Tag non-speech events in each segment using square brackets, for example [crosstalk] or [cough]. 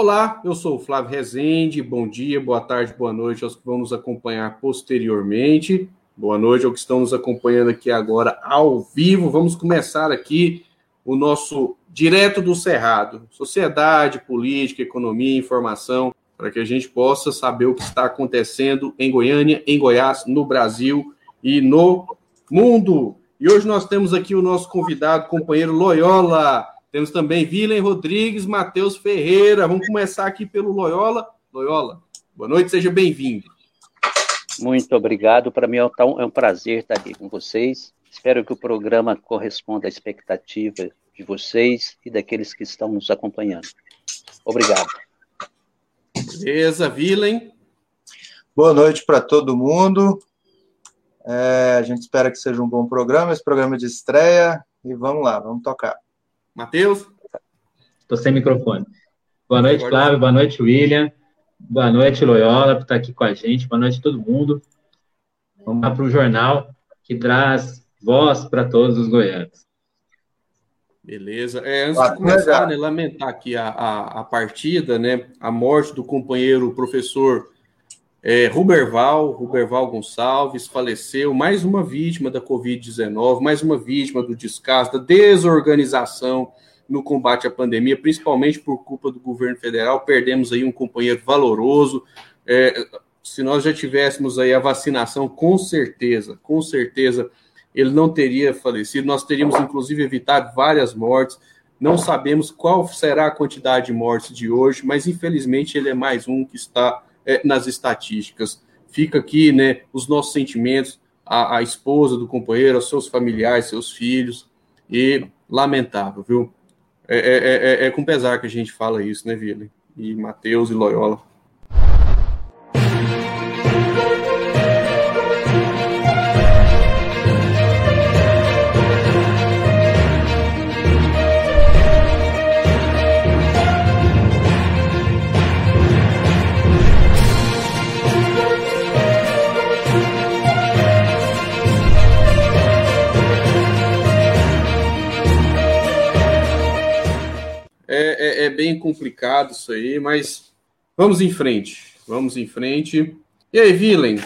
Olá, eu sou o Flávio Rezende. Bom dia, boa tarde, boa noite aos que vão nos acompanhar posteriormente. Boa noite aos que estão nos acompanhando aqui agora ao vivo. Vamos começar aqui o nosso Direto do Cerrado: Sociedade, Política, Economia, Informação, para que a gente possa saber o que está acontecendo em Goiânia, em Goiás, no Brasil e no mundo. E hoje nós temos aqui o nosso convidado, companheiro Loyola. Temos também Vilen Rodrigues, Matheus Ferreira. Vamos começar aqui pelo Loyola. Loyola, boa noite, seja bem-vindo. Muito obrigado. Para mim é, é um prazer estar aqui com vocês. Espero que o programa corresponda à expectativa de vocês e daqueles que estão nos acompanhando. Obrigado. Beleza, Vilen. Boa noite para todo mundo. É, a gente espera que seja um bom programa, esse programa de estreia. E vamos lá, vamos tocar. Matheus? Estou sem microfone. Boa noite, Flávio. Boa noite, William. Boa noite, Loyola, por estar aqui com a gente. Boa noite a todo mundo. Vamos lá para o jornal que traz voz para todos os goianos. Beleza. É, antes de começar, né, lamentar aqui a, a, a, partida, né, a morte do companheiro professor é, Ruberval, Ruberval Gonçalves, faleceu, mais uma vítima da Covid-19, mais uma vítima do descaso, da desorganização no combate à pandemia, principalmente por culpa do governo federal. Perdemos aí um companheiro valoroso. É, se nós já tivéssemos aí a vacinação, com certeza, com certeza, ele não teria falecido. Nós teríamos, inclusive, evitado várias mortes. Não sabemos qual será a quantidade de mortes de hoje, mas infelizmente ele é mais um que está é, nas estatísticas. Fica aqui, né, os nossos sentimentos, a, a esposa do companheiro, aos seus familiares, seus filhos, e lamentável, viu? É, é, é, é com pesar que a gente fala isso, né, Vila? E Matheus e Loyola. Complicado isso aí, mas vamos em frente. Vamos em frente. E aí, Vilen?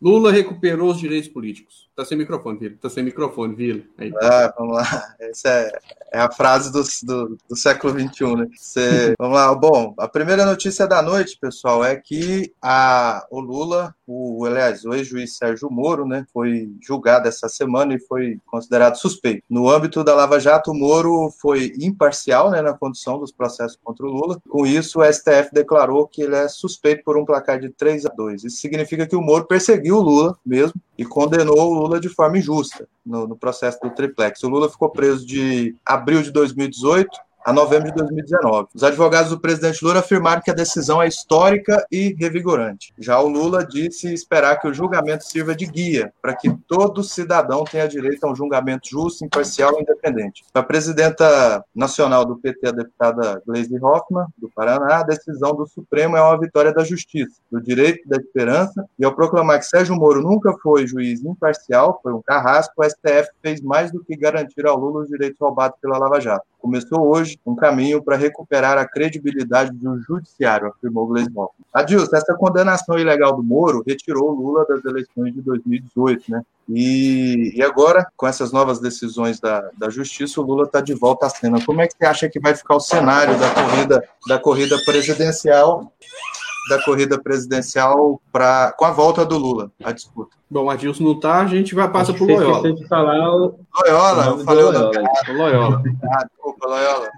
Lula recuperou os direitos políticos. Tá sem microfone, Vila. Tá sem microfone, Vila. Aí. Ah, vamos lá. Essa é, é a frase do, do, do século XXI, né? Você, [laughs] vamos lá. Bom, a primeira notícia da noite, pessoal, é que a, o Lula, o, aliás, o ex-juiz Sérgio Moro, né, foi julgado essa semana e foi considerado suspeito. No âmbito da Lava Jato, o Moro foi imparcial, né, na condução dos processos contra o Lula. Com isso, o STF declarou que ele é suspeito por um placar de 3 a 2. Isso significa que o Moro perseguiu o Lula mesmo e condenou o Lula de forma injusta no, no processo do triplex. O Lula ficou preso de abril de 2018 a novembro de 2019. Os advogados do presidente Lula afirmaram que a decisão é histórica e revigorante. Já o Lula disse esperar que o julgamento sirva de guia para que todo cidadão tenha direito a um julgamento justo, imparcial e independente. A presidenta nacional do PT, a deputada Gleisi Hoffmann, do Paraná, a decisão do Supremo é uma vitória da justiça, do direito da esperança, e ao proclamar que Sérgio Moro nunca foi juiz imparcial, foi um carrasco, o STF fez mais do que garantir ao Lula os direitos roubados pela Lava Jato. Começou hoje um caminho para recuperar a credibilidade do judiciário, afirmou Gleisi Hoffmann. Adilson, essa condenação ilegal do Moro retirou Lula das eleições de 2018, né? E, e agora, com essas novas decisões da, da justiça, o Lula está de volta à cena. Como é que você acha que vai ficar o cenário da corrida, da corrida presidencial da corrida presidencial pra, com a volta do Lula, a disputa. Bom, Adilson não tá, a gente vai passar pro Loyola. De falar o... Loyola, eu falei o Loyola. O Loyola. Ah, desculpa, Loyola.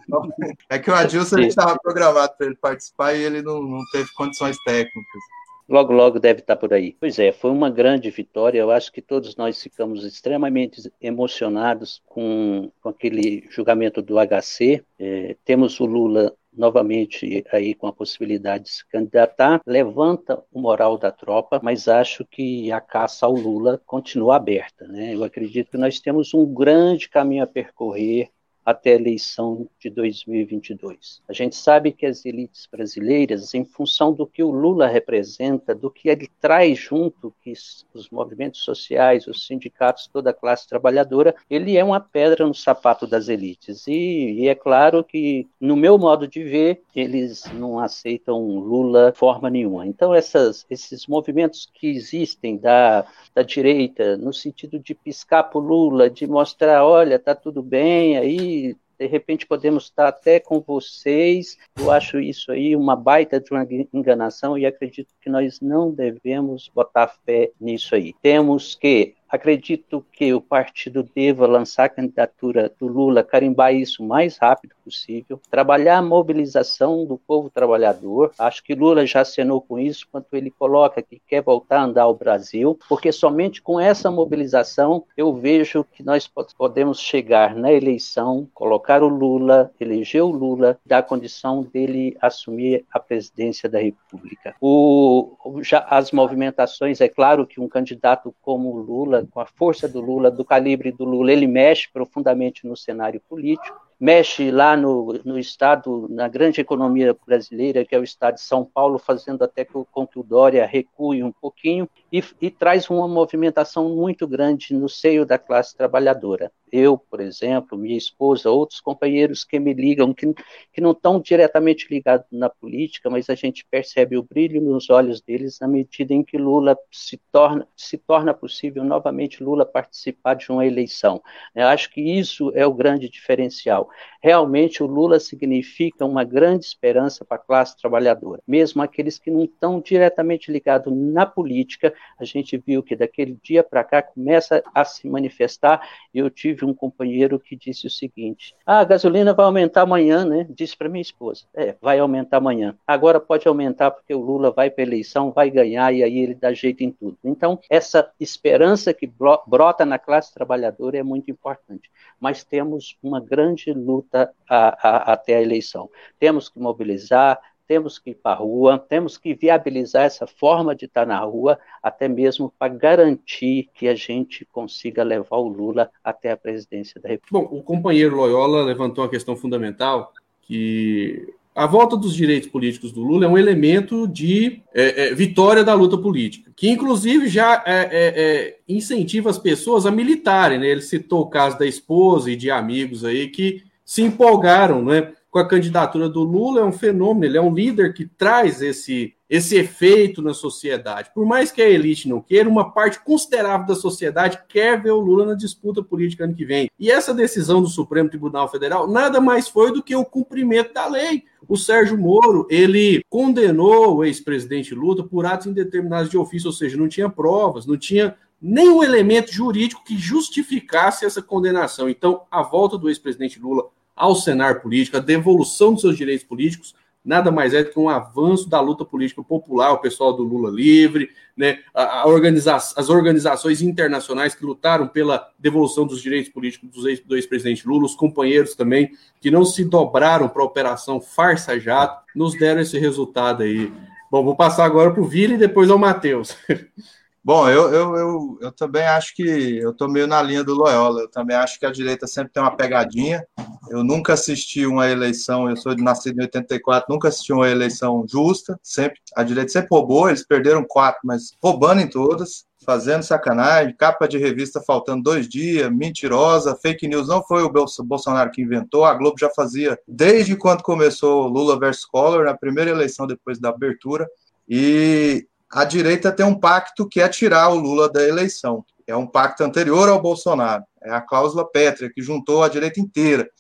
É que o Adilson estava programado para ele participar e ele não, não teve condições técnicas. Logo, logo deve estar por aí. Pois é, foi uma grande vitória. Eu acho que todos nós ficamos extremamente emocionados com, com aquele julgamento do HC. É, temos o Lula novamente aí com a possibilidade de se candidatar, levanta o moral da tropa, mas acho que a caça ao Lula continua aberta. Né? Eu acredito que nós temos um grande caminho a percorrer até a eleição de 2022. A gente sabe que as elites brasileiras, em função do que o Lula representa, do que ele traz junto, que os movimentos sociais, os sindicatos, toda a classe trabalhadora, ele é uma pedra no sapato das elites. E, e é claro que, no meu modo de ver, eles não aceitam Lula de forma nenhuma. Então, essas, esses movimentos que existem da, da direita, no sentido de piscar para Lula, de mostrar, olha, tá tudo bem, aí de repente podemos estar até com vocês. Eu acho isso aí uma baita de uma enganação e acredito que nós não devemos botar fé nisso aí. Temos que Acredito que o partido deva lançar a candidatura do Lula, carimbar isso o mais rápido possível, trabalhar a mobilização do povo trabalhador. Acho que Lula já acenou com isso, quando ele coloca que quer voltar a andar ao Brasil, porque somente com essa mobilização eu vejo que nós podemos chegar na eleição, colocar o Lula, eleger o Lula, dar condição dele assumir a presidência da República. O, já, as movimentações, é claro que um candidato como o Lula com a força do Lula, do calibre do Lula, ele mexe profundamente no cenário político mexe lá no, no estado, na grande economia brasileira, que é o estado de São Paulo, fazendo até com que o Dória recue um pouquinho, e, e traz uma movimentação muito grande no seio da classe trabalhadora. Eu, por exemplo, minha esposa, outros companheiros que me ligam, que, que não estão diretamente ligados na política, mas a gente percebe o brilho nos olhos deles na medida em que Lula se torna, se torna possível novamente Lula participar de uma eleição. Eu acho que isso é o grande diferencial. Realmente, o Lula significa uma grande esperança para a classe trabalhadora. Mesmo aqueles que não estão diretamente ligados na política, a gente viu que daquele dia para cá começa a se manifestar. Eu tive um companheiro que disse o seguinte: ah, a gasolina vai aumentar amanhã, né? Disse para minha esposa: é, vai aumentar amanhã. Agora pode aumentar porque o Lula vai para eleição, vai ganhar e aí ele dá jeito em tudo. Então, essa esperança que brota na classe trabalhadora é muito importante. Mas temos uma grande luta a, a, até a eleição. Temos que mobilizar, temos que ir para a rua, temos que viabilizar essa forma de estar na rua, até mesmo para garantir que a gente consiga levar o Lula até a presidência da República. Bom, o companheiro Loyola levantou uma questão fundamental, que a volta dos direitos políticos do Lula é um elemento de é, é, vitória da luta política, que inclusive já é, é, é, incentiva as pessoas a militarem. Né? Ele citou o caso da esposa e de amigos aí que se empolgaram né, com a candidatura do Lula, é um fenômeno, ele é um líder que traz esse, esse efeito na sociedade. Por mais que a elite não queira, uma parte considerável da sociedade quer ver o Lula na disputa política ano que vem. E essa decisão do Supremo Tribunal Federal nada mais foi do que o cumprimento da lei. O Sérgio Moro, ele condenou o ex-presidente Lula por atos indeterminados de ofício, ou seja, não tinha provas, não tinha nenhum elemento jurídico que justificasse essa condenação. Então, a volta do ex-presidente Lula ao cenário político, a devolução dos seus direitos políticos, nada mais é do que um avanço da luta política popular, o pessoal do Lula Livre, né, a, a organiza as organizações internacionais que lutaram pela devolução dos direitos políticos do ex-presidente Lula, os companheiros também, que não se dobraram para a Operação Farsa Jato, nos deram esse resultado aí. Bom, vou passar agora para o Vila e depois ao Matheus. [laughs] Bom, eu, eu, eu, eu também acho que eu estou meio na linha do Loyola. Eu também acho que a direita sempre tem uma pegadinha. Eu nunca assisti uma eleição, eu sou de nascido em 84, nunca assisti uma eleição justa. Sempre A direita sempre roubou, eles perderam quatro, mas roubando em todas, fazendo sacanagem, capa de revista faltando dois dias, mentirosa, fake news. Não foi o Bolsonaro que inventou, a Globo já fazia desde quando começou Lula versus Collor, na primeira eleição depois da abertura. E a direita tem um pacto que é tirar o Lula da eleição. É um pacto anterior ao Bolsonaro. É a cláusula pétrea, que juntou a direita inteira.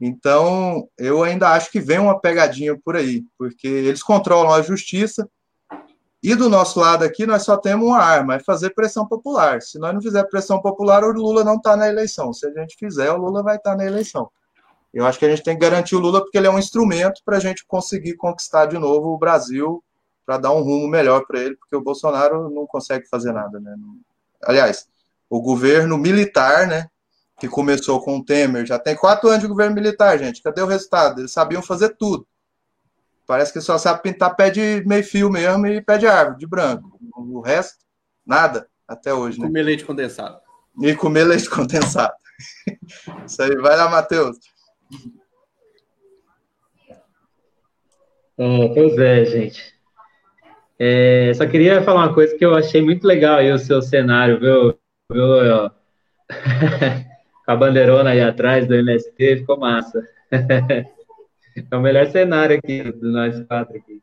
Então, eu ainda acho que vem uma pegadinha por aí, porque eles controlam a justiça, e do nosso lado aqui, nós só temos uma arma, é fazer pressão popular. Se nós não fizer pressão popular, o Lula não está na eleição. Se a gente fizer, o Lula vai estar tá na eleição. Eu acho que a gente tem que garantir o Lula porque ele é um instrumento para a gente conseguir conquistar de novo o Brasil para dar um rumo melhor para ele, porque o Bolsonaro não consegue fazer nada, né? Aliás, o governo militar, né, que começou com o Temer, já tem quatro anos de governo militar, gente. Cadê o resultado? Eles sabiam fazer tudo. Parece que só sabe pintar pé de meio fio mesmo e pé de árvore, de branco. O resto, nada, até hoje. Né? Comer leite condensado. E comer leite condensado. [laughs] Isso aí, vai lá, Matheus. É, pois é, gente. É, só queria falar uma coisa que eu achei muito legal aí, o seu cenário, viu? viu [laughs] a bandeirona aí atrás do MST, ficou massa. [laughs] é o melhor cenário aqui, do nós quatro aqui.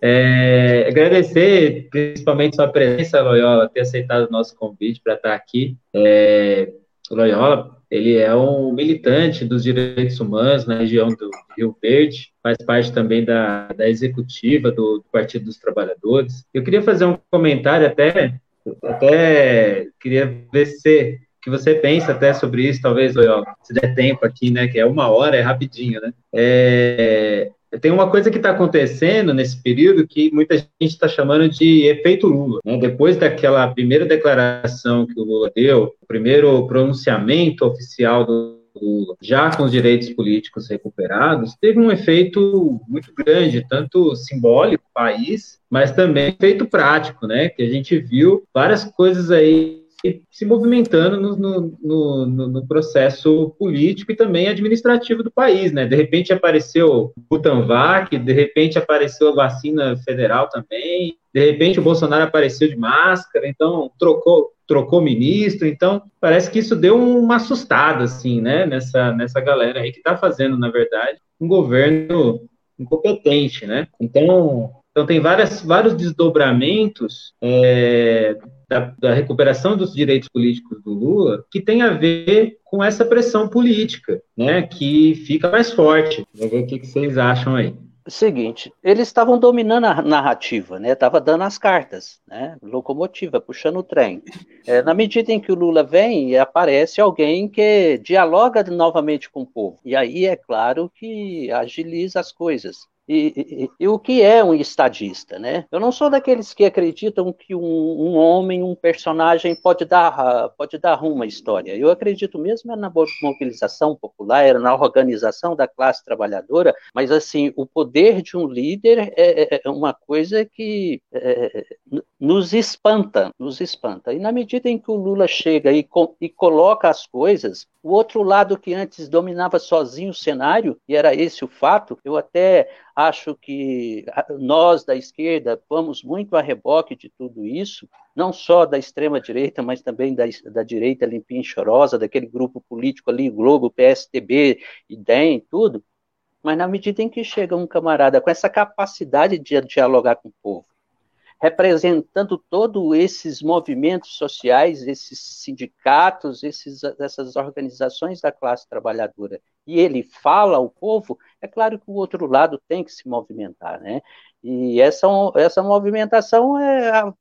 É, agradecer principalmente sua presença, Loyola, ter aceitado o nosso convite para estar aqui. É, Loyola, ele é um militante dos direitos humanos na região do Rio Verde, faz parte também da, da executiva do, do Partido dos Trabalhadores. Eu queria fazer um comentário até, até queria ver se que você pensa até sobre isso, talvez, se der tempo aqui, né, que é uma hora, é rapidinho, né? É, tem uma coisa que está acontecendo nesse período que muita gente está chamando de efeito Lula. Né? Depois daquela primeira declaração que o Lula deu, o primeiro pronunciamento oficial do Lula, já com os direitos políticos recuperados, teve um efeito muito grande, tanto simbólico, país, mas também efeito prático, né? Que a gente viu várias coisas aí se movimentando no, no, no, no, processo político e também administrativo do país, né? De repente apareceu o Butanvac, de repente apareceu a vacina federal também, de repente o Bolsonaro apareceu de máscara, então trocou trocou ministro, então parece que isso deu uma assustada, assim, né, nessa, nessa galera aí que está fazendo, na verdade, um governo incompetente, né? Então, então tem várias, vários desdobramentos é, da, da, recuperação dos direitos políticos do Lula que tem a ver com essa pressão política, né, que fica mais forte. Ver o que, que vocês acham aí. Seguinte, eles estavam dominando a narrativa, né? Tava dando as cartas, né? Locomotiva, puxando o trem. É, na medida em que o Lula vem, aparece alguém que dialoga novamente com o povo. E aí é claro que agiliza as coisas. E, e, o que é um estadista, né? Eu não sou daqueles que acreditam que um, um, homem, um personagem pode dar, pode dar à história. Eu acredito mesmo é na mobilização popular, na organização da classe trabalhadora, mas assim, o poder de um líder é, é, é uma coisa que é, nos espanta, nos espanta. E na medida em que o Lula chega e, e coloca as coisas, o outro lado que antes dominava sozinho o cenário, e era esse o fato, eu até acho que nós da esquerda vamos muito a reboque de tudo isso, não só da extrema-direita, mas também da, da direita limpinha e chorosa, daquele grupo político ali, Globo, PSTB, IDEM, tudo. Mas na medida em que chega um camarada com essa capacidade de dialogar com o povo, representando todos esses movimentos sociais, esses sindicatos, esses, essas organizações da classe trabalhadora, e ele fala ao povo, é claro que o outro lado tem que se movimentar, né? E essa, essa movimentação é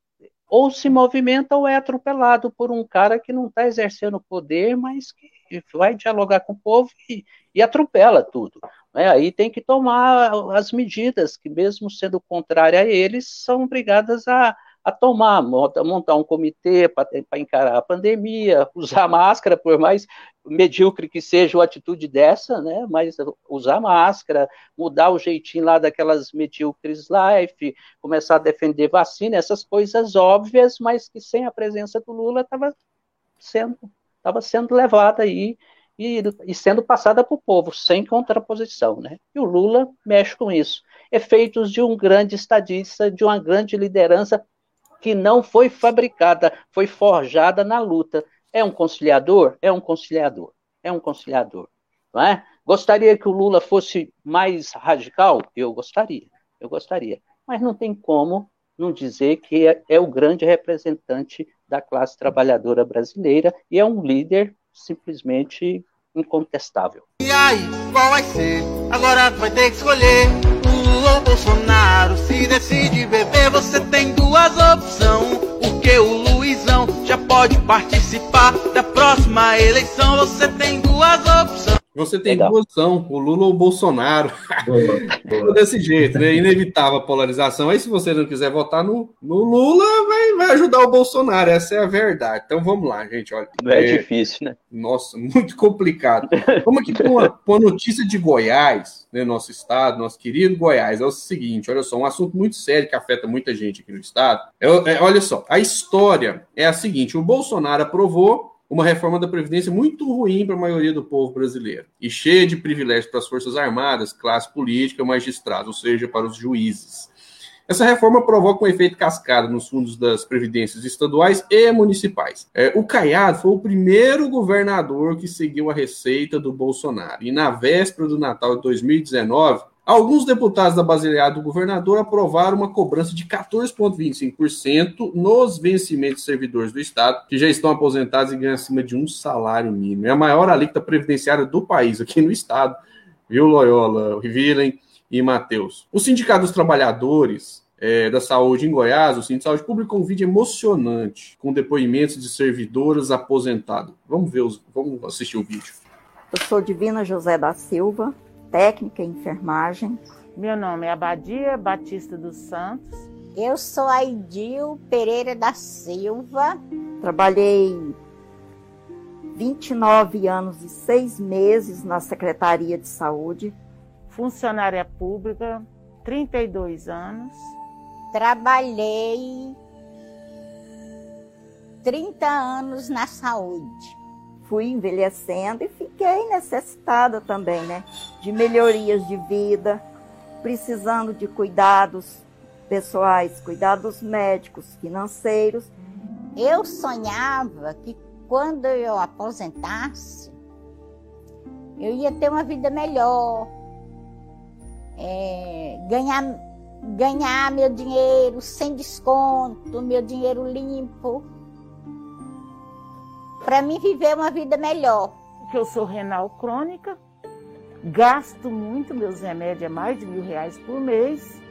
ou se movimenta ou é atropelado por um cara que não está exercendo poder, mas que vai dialogar com o povo e, e atropela tudo. Né? Aí tem que tomar as medidas que, mesmo sendo contrária a eles, são obrigadas a, a tomar, montar um comitê para encarar a pandemia, usar [laughs] máscara, por mais medíocre que seja a atitude dessa, né? Mas usar máscara, mudar o jeitinho lá daquelas medíocres life, começar a defender vacina, essas coisas óbvias, mas que sem a presença do Lula estava sendo, tava sendo levada aí e, e sendo passada para o povo, sem contraposição. Né? E o Lula mexe com isso. Efeitos de um grande estadista, de uma grande liderança que não foi fabricada, foi forjada na luta. É um conciliador? É um conciliador. É um conciliador. Não é? Gostaria que o Lula fosse mais radical? Eu gostaria. Eu gostaria. Mas não tem como não dizer que é, é o grande representante da classe trabalhadora brasileira e é um líder simplesmente incontestável. E aí, qual vai ser? Agora vai ter que escolher Lula ou Bolsonaro. Se decide beber, você tem duas opções. Porque o Luizão já pode participar da próxima eleição. Você tem duas opções. Você tem Legal. duas o Lula ou o Bolsonaro. Boa, [laughs] Desse jeito, né? Inevitável a polarização. Aí, se você não quiser votar no, no Lula, vai, vai ajudar o Bolsonaro. Essa é a verdade. Então vamos lá, gente. Olha, não é, é difícil, né? Nossa, [laughs] muito complicado. Vamos aqui com uma, com uma notícia de Goiás, né? Nosso estado, nosso querido Goiás. É o seguinte: olha só, um assunto muito sério que afeta muita gente aqui no estado. É, é, olha só, a história é a seguinte: o Bolsonaro aprovou uma reforma da Previdência muito ruim para a maioria do povo brasileiro e cheia de privilégios para as Forças Armadas, classe política, magistrados, ou seja, para os juízes. Essa reforma provoca um efeito cascada nos fundos das previdências estaduais e municipais. É, o Caiado foi o primeiro governador que seguiu a receita do Bolsonaro. E na véspera do Natal de 2019, Alguns deputados da baseada do governador aprovaram uma cobrança de 14,25% nos vencimentos de servidores do Estado, que já estão aposentados e ganham acima de um salário mínimo. É a maior alíquota previdenciária do país, aqui no Estado, viu, Loyola, Rivilen e Matheus. O Sindicato dos Trabalhadores é, da Saúde em Goiás, o Sindicato de Saúde Pública, um vídeo emocionante, com depoimentos de servidoras aposentadas. Vamos ver, os, vamos assistir o vídeo. Eu sou Divina José da Silva, técnica em enfermagem. Meu nome é Abadia Batista dos Santos. Eu sou Aidil Pereira da Silva. Trabalhei 29 anos e seis meses na Secretaria de Saúde. Funcionária pública, 32 anos. Trabalhei 30 anos na saúde fui envelhecendo e fiquei necessitada também, né? De melhorias de vida, precisando de cuidados pessoais, cuidados médicos, financeiros. Eu sonhava que quando eu aposentasse, eu ia ter uma vida melhor, é, ganhar, ganhar meu dinheiro sem desconto, meu dinheiro limpo para mim viver uma vida melhor. Porque eu sou renal crônica, gasto muito, meus remédios é mais de mil reais por mês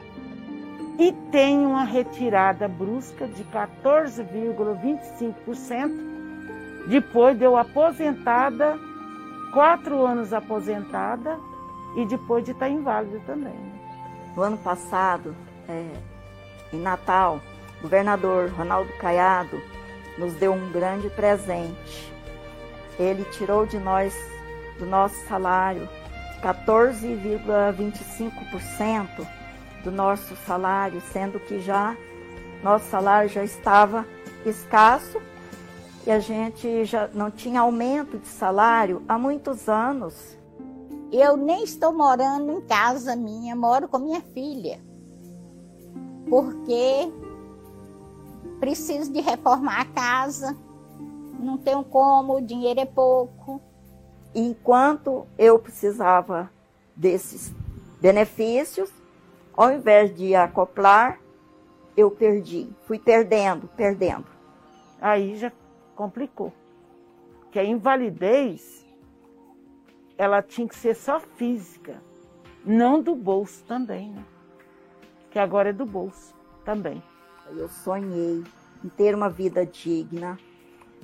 e tenho uma retirada brusca de 14,25% depois de eu aposentada, quatro anos aposentada e depois de estar inválida também. No ano passado, é, em Natal, o governador Ronaldo Caiado nos deu um grande presente. Ele tirou de nós, do nosso salário, 14,25% do nosso salário, sendo que já nosso salário já estava escasso e a gente já não tinha aumento de salário há muitos anos. Eu nem estou morando em casa minha, moro com minha filha. Porque preciso de reformar a casa, não tenho como, o dinheiro é pouco. Enquanto eu precisava desses benefícios, ao invés de acoplar, eu perdi, fui perdendo, perdendo. Aí já complicou. Que a invalidez, ela tinha que ser só física, não do bolso também, né? Que agora é do bolso também. Eu sonhei em ter uma vida digna,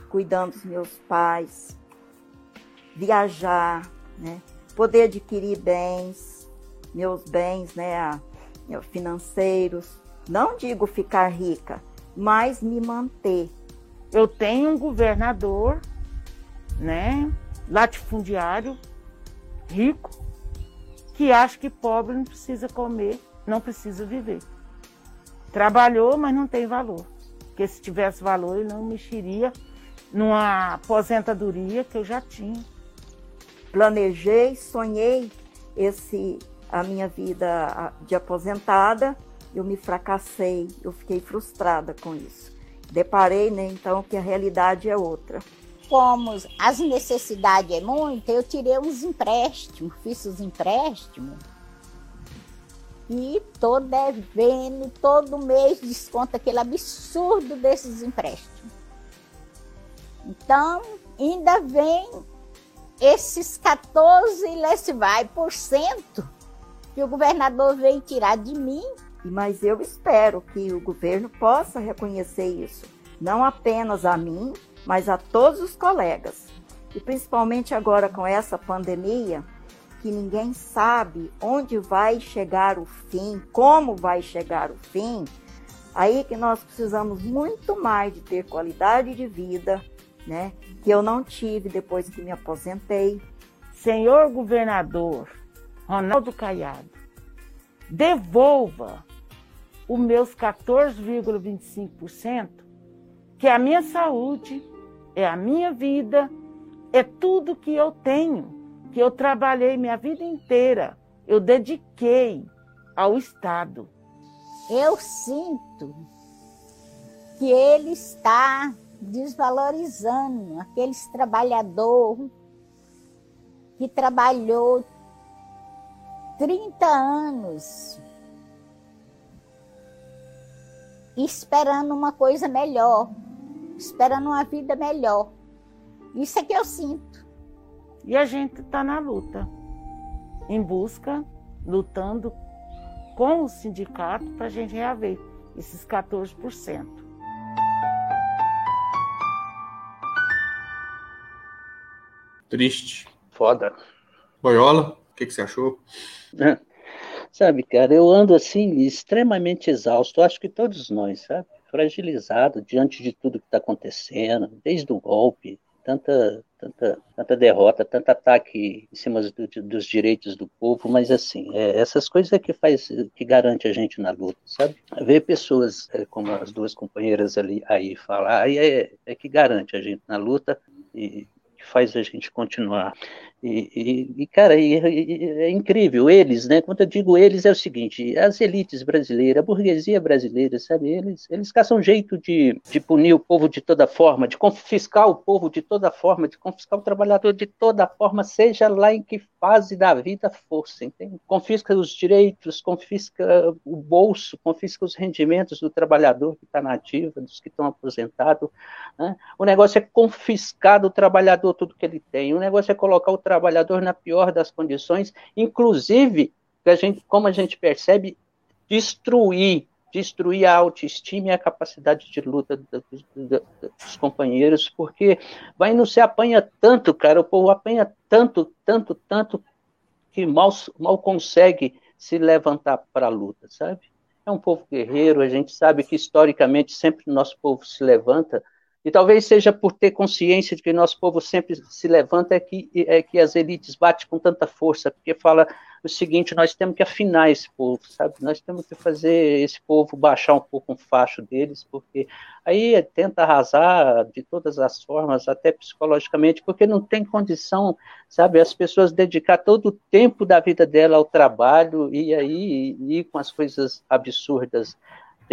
cuidando dos meus pais, viajar, né? poder adquirir bens, meus bens né? financeiros. Não digo ficar rica, mas me manter. Eu tenho um governador, né, latifundiário, rico, que acha que pobre não precisa comer, não precisa viver. Trabalhou, mas não tem valor. Porque se tivesse valor, ele não mexeria numa aposentadoria que eu já tinha. Planejei, sonhei esse a minha vida de aposentada, eu me fracassei, eu fiquei frustrada com isso. Deparei, né, então, que a realidade é outra. Como as necessidades é muita, eu tirei uns empréstimos, fiz os empréstimos e tô devendo todo mês desconta aquele absurdo desses empréstimos. Então, ainda vem esses 14 vai por cento que o governador veio tirar de mim. Mas eu espero que o governo possa reconhecer isso, não apenas a mim, mas a todos os colegas. E principalmente agora com essa pandemia, que ninguém sabe onde vai chegar o fim, como vai chegar o fim, aí que nós precisamos muito mais de ter qualidade de vida, né? Que eu não tive depois que me aposentei. Senhor governador Ronaldo Caiado, devolva os meus 14,25%, que é a minha saúde, é a minha vida, é tudo que eu tenho, que eu trabalhei minha vida inteira, eu dediquei ao Estado. Eu sinto que ele está desvalorizando aqueles trabalhadores que trabalhou 30 anos esperando uma coisa melhor, esperando uma vida melhor. Isso é que eu sinto. E a gente está na luta, em busca, lutando com o sindicato para a gente reaver esses 14%. Triste. Foda. Boiola, o que, que você achou? [laughs] Sabe, cara, eu ando assim extremamente exausto. Acho que todos nós, sabe? Fragilizado diante de tudo que está acontecendo, desde o golpe, tanta, tanta, tanta derrota, tanto ataque em cima do, dos direitos do povo, mas assim, é, essas coisas é que faz, que garante a gente na luta, sabe? Ver pessoas é, como as duas companheiras ali aí falar, aí é, é que garante a gente na luta e que faz a gente continuar. E, e, e, cara, e, é incrível, eles, né? Quando eu digo eles, é o seguinte: as elites brasileiras, a burguesia brasileira, sabe? Eles, eles caçam jeito de, de punir o povo de toda forma, de confiscar o povo de toda forma, de confiscar o trabalhador de toda forma, seja lá em que fase da vida fosse. Entende? Confisca os direitos, confisca o bolso, confisca os rendimentos do trabalhador que está na ativa, dos que estão aposentados. Né? O negócio é confiscar do trabalhador tudo que ele tem, o negócio é colocar o trabalhador trabalhador na pior das condições, inclusive, a gente, como a gente percebe, destruir, destruir a autoestima e a capacidade de luta dos, dos companheiros, porque vai não se apanha tanto, cara, o povo apanha tanto, tanto, tanto, que mal, mal consegue se levantar para a luta, sabe? É um povo guerreiro, a gente sabe que historicamente sempre o nosso povo se levanta e talvez seja por ter consciência de que nosso povo sempre se levanta é que, é que as elites batem com tanta força, porque fala o seguinte, nós temos que afinar esse povo, sabe? Nós temos que fazer esse povo baixar um pouco o facho deles, porque aí tenta arrasar de todas as formas, até psicologicamente, porque não tem condição, sabe? As pessoas dedicar todo o tempo da vida dela ao trabalho e aí ir com as coisas absurdas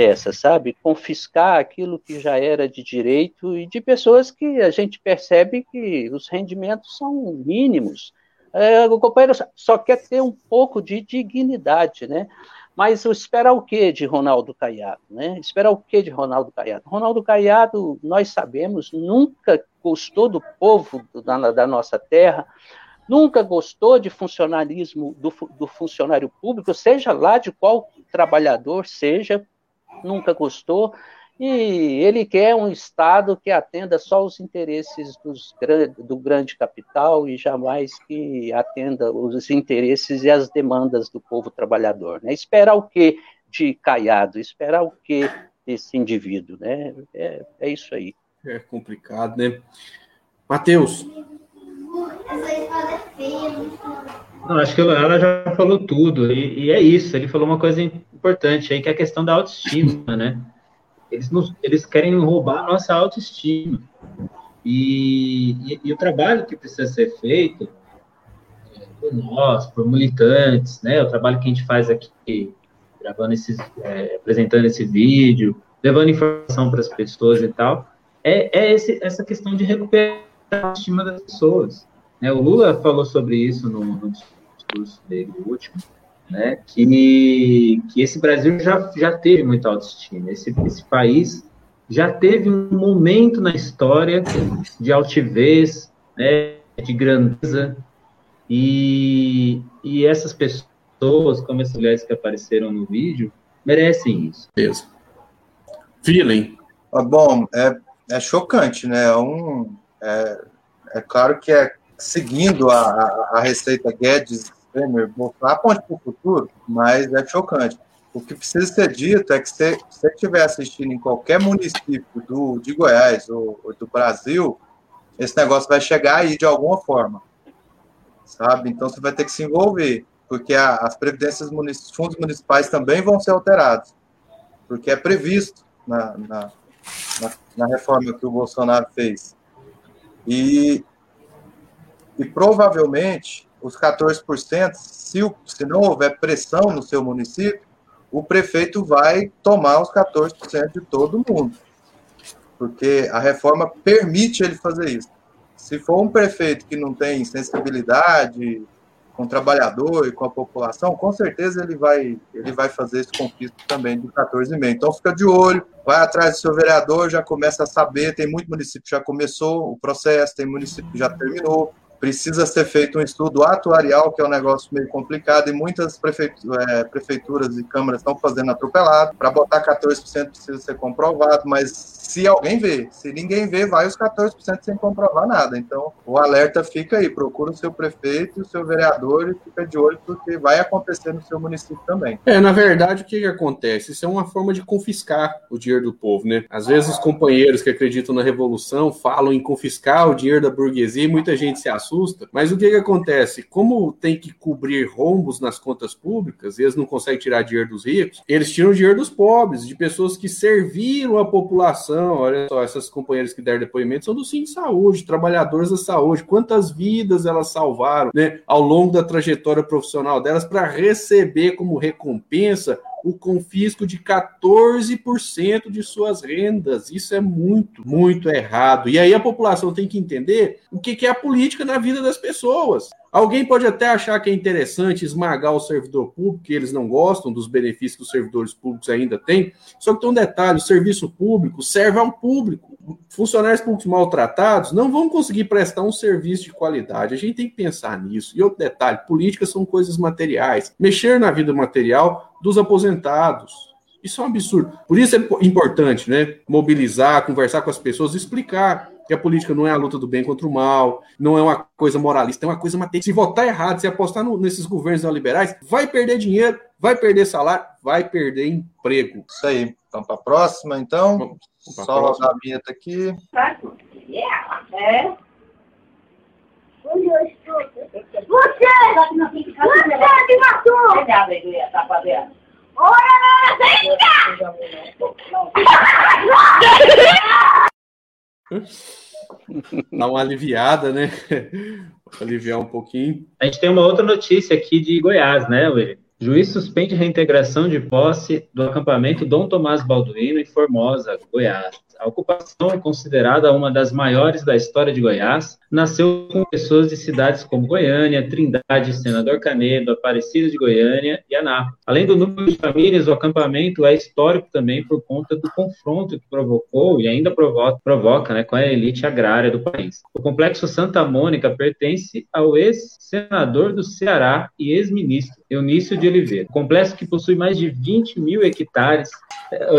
dessa, sabe? Confiscar aquilo que já era de direito e de pessoas que a gente percebe que os rendimentos são mínimos. É, o companheiro só quer ter um pouco de dignidade, né? Mas esperar o que de Ronaldo Caiado, né? Esperar o que de Ronaldo Caiado? Ronaldo Caiado, nós sabemos, nunca gostou do povo da, da nossa terra, nunca gostou de funcionalismo do, do funcionário público, seja lá de qual trabalhador seja, nunca gostou, e ele quer um Estado que atenda só os interesses dos, do grande capital e jamais que atenda os interesses e as demandas do povo trabalhador. Né? Esperar o que de Caiado? Esperar o que desse indivíduo? Né? É, é isso aí. É complicado, né? Matheus. Não, acho que ela já falou tudo, e, e, é isso. Ele falou uma coisa importante aí, que é a questão da autoestima, né? Eles, nos, eles querem roubar a nossa autoestima. E, e, e, o trabalho que precisa ser feito é, por nós, por militantes, né? O trabalho que a gente faz aqui, gravando esses, é, apresentando esse vídeo, levando informação para as pessoas e tal, é, é esse, essa questão de recuperar a autoestima das pessoas. Né? O Lula falou sobre isso no, no discurso dele, o último, né? que, que esse Brasil já, já teve muita autoestima. Esse, esse país já teve um momento na história de altivez, né? de grandeza, e, e essas pessoas, como essas mulheres que apareceram no vídeo, merecem isso. Beleza. Feeling. Ah, bom, é, é chocante, né? É um, é, é claro que é seguindo a, a, receita Guedes Temer, a ponte para o futuro, mas é chocante. O que precisa ser dito é que se você estiver assistindo em qualquer município do, de Goiás ou, ou, do Brasil, esse negócio vai chegar aí de alguma forma, sabe? Então você vai ter que se envolver, porque a, as previdências municipais, fundos municipais também vão ser alterados, porque é previsto na, na, na, na reforma que o Bolsonaro fez. E, e provavelmente os 14%, se, se não houver pressão no seu município, o prefeito vai tomar os 14% de todo mundo. Porque a reforma permite ele fazer isso. Se for um prefeito que não tem sensibilidade com o trabalhador e com a população, com certeza ele vai, ele vai fazer esse conflito também de 14,5. Então fica de olho, vai atrás do seu vereador, já começa a saber, tem muito município que já começou o processo, tem município que já terminou, precisa ser feito um estudo atuarial, que é um negócio meio complicado, e muitas prefeituras, é, prefeituras e câmaras estão fazendo atropelado. Para botar 14% precisa ser comprovado, mas se alguém vê, se ninguém vê, vai os 14% sem comprovar nada. Então, o alerta fica aí, procura o seu prefeito, o seu vereador e fica de olho, porque vai acontecer no seu município também. É, na verdade, o que, que acontece? Isso é uma forma de confiscar o dinheiro do povo, né? Às vezes os companheiros que acreditam na revolução falam em confiscar o dinheiro da burguesia e muita gente se assusta assusta. Mas o que, que acontece? Como tem que cobrir rombos nas contas públicas, eles não conseguem tirar dinheiro dos ricos, eles tiram dinheiro dos pobres, de pessoas que serviram a população. Olha só, essas companheiras que deram depoimento são do Sim de Saúde, trabalhadores da saúde. Quantas vidas elas salvaram né, ao longo da trajetória profissional delas para receber como recompensa o confisco de 14% de suas rendas. Isso é muito, muito errado. E aí a população tem que entender o que é a política na vida das pessoas. Alguém pode até achar que é interessante esmagar o servidor público, que eles não gostam dos benefícios que os servidores públicos ainda têm. Só que tem um detalhe: o serviço público serve ao público. Funcionários públicos maltratados não vão conseguir prestar um serviço de qualidade. A gente tem que pensar nisso. E outro detalhe: políticas são coisas materiais. Mexer na vida material dos aposentados. Isso é um absurdo. Por isso é importante, né? Mobilizar, conversar com as pessoas, explicar que a política não é a luta do bem contra o mal, não é uma coisa moralista, é uma coisa material. Se votar errado, se apostar no, nesses governos neoliberais, vai perder dinheiro, vai perder salário, vai perder emprego. Isso aí. Então, para a próxima, então. Vamos, vamos Só rodar a vinheta aqui. É. Você! Você me matou! Ora, vem cá! Dá uma aliviada, né? Aliviar um pouquinho. A gente tem uma outra notícia aqui de Goiás, né, William? Juiz suspende reintegração de posse do acampamento Dom Tomás Balduino em Formosa, Goiás. A ocupação, considerada uma das maiores da história de Goiás, nasceu com pessoas de cidades como Goiânia, Trindade, Senador Canedo, Aparecida de Goiânia e Anápolis. Além do número de famílias, o acampamento é histórico também por conta do confronto que provocou e ainda provoca, provoca né, com a elite agrária do país. O complexo Santa Mônica pertence ao ex-senador do Ceará e ex-ministro Eunício de Oliveira. O complexo que possui mais de 20 mil hectares.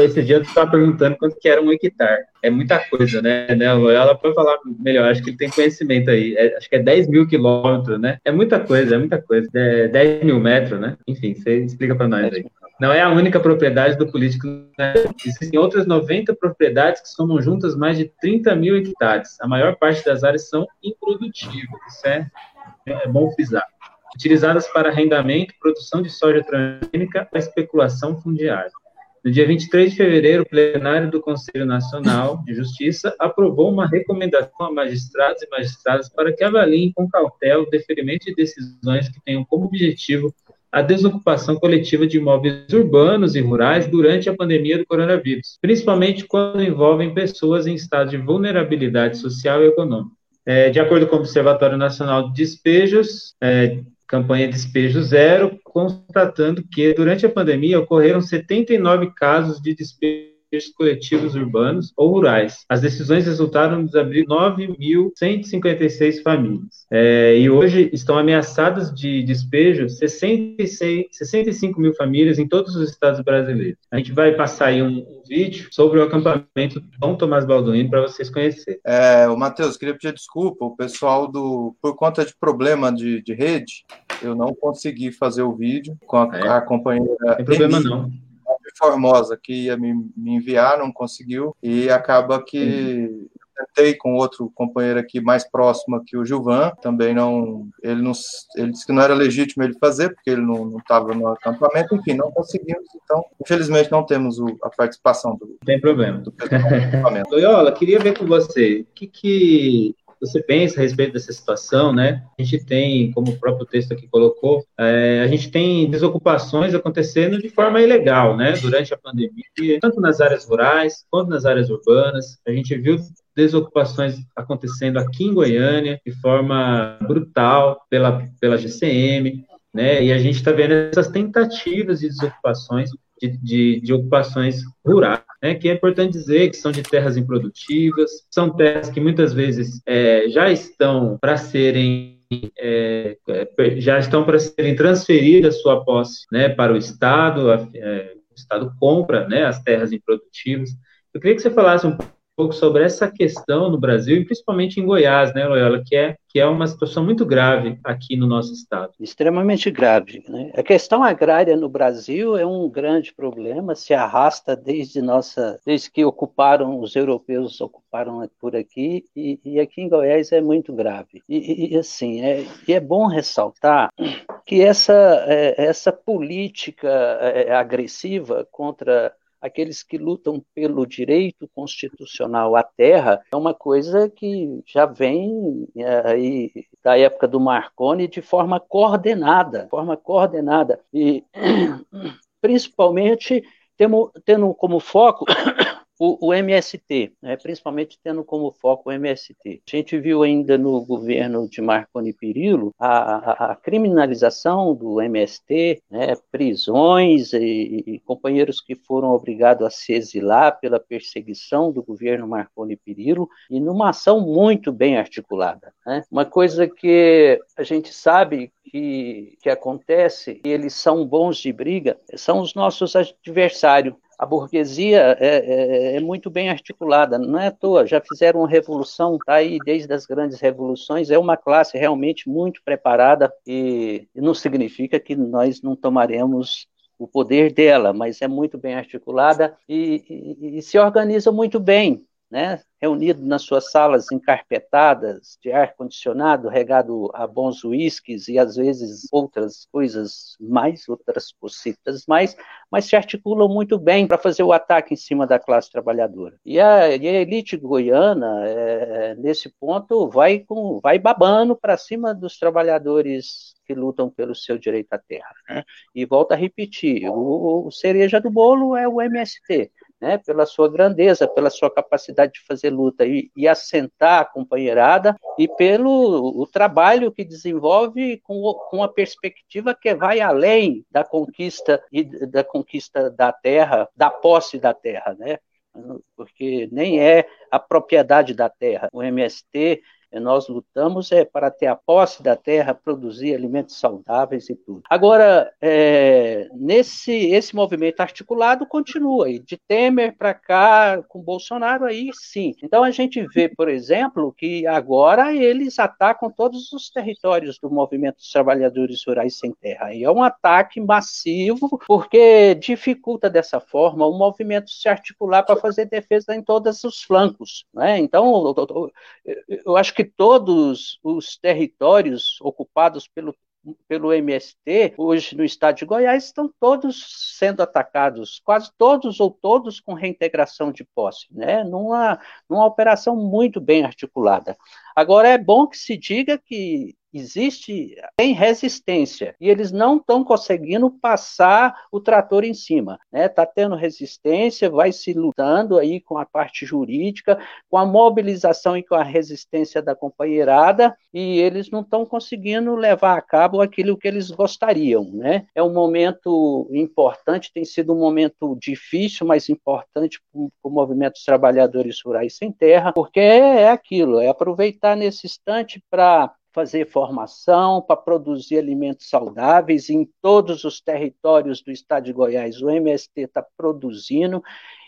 Esse dia eu estava perguntando quanto que era um hectare é muita coisa, né? né? Ela pode falar melhor, acho que ele tem conhecimento aí. É, acho que é 10 mil quilômetros, né? É muita coisa, é muita coisa. É 10 mil metros, né? Enfim, você explica para nós aí. Não é a única propriedade do político. Né? Existem outras 90 propriedades que somam juntas mais de 30 mil hectares. A maior parte das áreas são improdutivas. Isso é, é bom frisar. Utilizadas para arrendamento, produção de soja transgênica e especulação fundiária. No dia 23 de fevereiro, o plenário do Conselho Nacional de Justiça aprovou uma recomendação a magistrados e magistradas para que avaliem com cautela o deferimento de decisões que tenham como objetivo a desocupação coletiva de imóveis urbanos e rurais durante a pandemia do coronavírus, principalmente quando envolvem pessoas em estado de vulnerabilidade social e econômica. É, de acordo com o Observatório Nacional de Despejos, é, campanha Despejo Zero, constatando que, durante a pandemia, ocorreram 79 casos de despejo coletivos urbanos ou rurais. As decisões resultaram em desabrir 9.156 famílias. É, e hoje estão ameaçadas de despejo 66, 65 mil famílias em todos os estados brasileiros. A gente vai passar aí um, um vídeo sobre o acampamento Dom Tomás Balduino para vocês conhecerem. É, o Matheus, queria pedir desculpa, o pessoal do, por conta de problema de, de rede, eu não consegui fazer o vídeo com a, é. a companheira. Não tem problema não Formosa que ia me, me enviar, não conseguiu, e acaba que uhum. tentei com outro companheiro aqui mais próximo aqui, o Gilvan, também não, ele não, ele disse que não era legítimo ele fazer, porque ele não estava no acampamento, enfim, não conseguimos, então, infelizmente não temos o, a participação do... Tem problema. Do [laughs] Loyola, queria ver com você, o que que você pensa a respeito dessa situação, né? A gente tem, como o próprio texto aqui colocou, é, a gente tem desocupações acontecendo de forma ilegal, né? Durante a pandemia, tanto nas áreas rurais quanto nas áreas urbanas. A gente viu desocupações acontecendo aqui em Goiânia de forma brutal pela, pela GCM, né? E a gente está vendo essas tentativas de desocupações, de, de, de, ocupações rurais, né? Que é importante dizer que são de terras improdutivas, são terras que muitas vezes é, já estão para serem é, é, já estão para serem transferidas sua posse, né? Para o Estado, é, o Estado compra, né? As terras improdutivas. Eu queria que você falasse um pouco sobre essa questão no Brasil e principalmente em Goiás, né, Loyola, que é, que é uma situação muito grave aqui no nosso estado. Extremamente grave. Né? A questão agrária no Brasil é um grande problema, se arrasta desde nossa, desde que ocuparam os europeus ocuparam por aqui e, e aqui em Goiás é muito grave. E, e assim, é, e é bom ressaltar que essa, é, essa política é, agressiva contra aqueles que lutam pelo direito constitucional à terra, é uma coisa que já vem é, aí da época do Marconi de forma coordenada, forma coordenada. E [clears throat] principalmente tendo como foco o, o MST, né, principalmente tendo como foco o MST. A gente viu ainda no governo de Marconi Perillo a, a, a criminalização do MST, né, prisões e, e, companheiros que foram obrigados a se exilar pela perseguição do governo Marconi Perillo e numa ação muito bem articulada. Né? Uma coisa que a gente sabe que, que acontece, e eles são bons de briga, são os nossos adversários a burguesia é, é, é, muito bem articulada, não é à toa, já fizeram uma revolução, está aí desde as grandes revoluções, é uma classe realmente muito preparada e, e não significa que nós não tomaremos o poder dela, mas é muito bem articulada e, e, e se organiza muito bem né, reunido nas suas salas encarpetadas, de ar-condicionado, regado a bons uísques e às vezes outras coisas mais, outras cositas mais, mas se articulam muito bem para fazer o ataque em cima da classe trabalhadora. E a, e a elite goiana, é, nesse ponto, vai, com, vai babando para cima dos trabalhadores que lutam pelo seu direito à terra. Né? E volta a repetir, o, o cereja do bolo é o MST né, pela sua grandeza, pela sua capacidade de fazer luta e, e assentar a companheirada e pelo o trabalho que desenvolve com, com a perspectiva que vai além da conquista e da conquista da terra, da posse da terra, né? Porque nem é a propriedade da terra. O MST nós lutamos é para ter a posse da terra, produzir alimentos saudáveis e tudo. Agora, é, nesse esse movimento articulado continua, e de Temer para cá, com Bolsonaro, aí sim. Então a gente vê, por exemplo, que agora eles atacam todos os territórios do movimento dos trabalhadores rurais sem terra. E é um ataque massivo, porque dificulta dessa forma o movimento se articular para fazer defesa em todos os flancos. Né? Então, eu acho que que todos os territórios ocupados pelo pelo MST, hoje no estado de Goiás, estão todos sendo atacados, quase todos ou todos com reintegração de posse, né? numa, numa operação muito bem articulada. Agora, é bom que se diga que existe tem resistência e eles não estão conseguindo passar o trator em cima, né? Tá tendo resistência, vai se lutando aí com a parte jurídica, com a mobilização e com a resistência da companheirada e eles não estão conseguindo levar a cabo aquilo que eles gostariam, né? É um momento importante, tem sido um momento difícil, mas importante para o movimento dos trabalhadores rurais sem terra, porque é aquilo, é aproveitar nesse instante para fazer formação, para produzir alimentos saudáveis em todos os territórios do estado de Goiás. O MST está produzindo,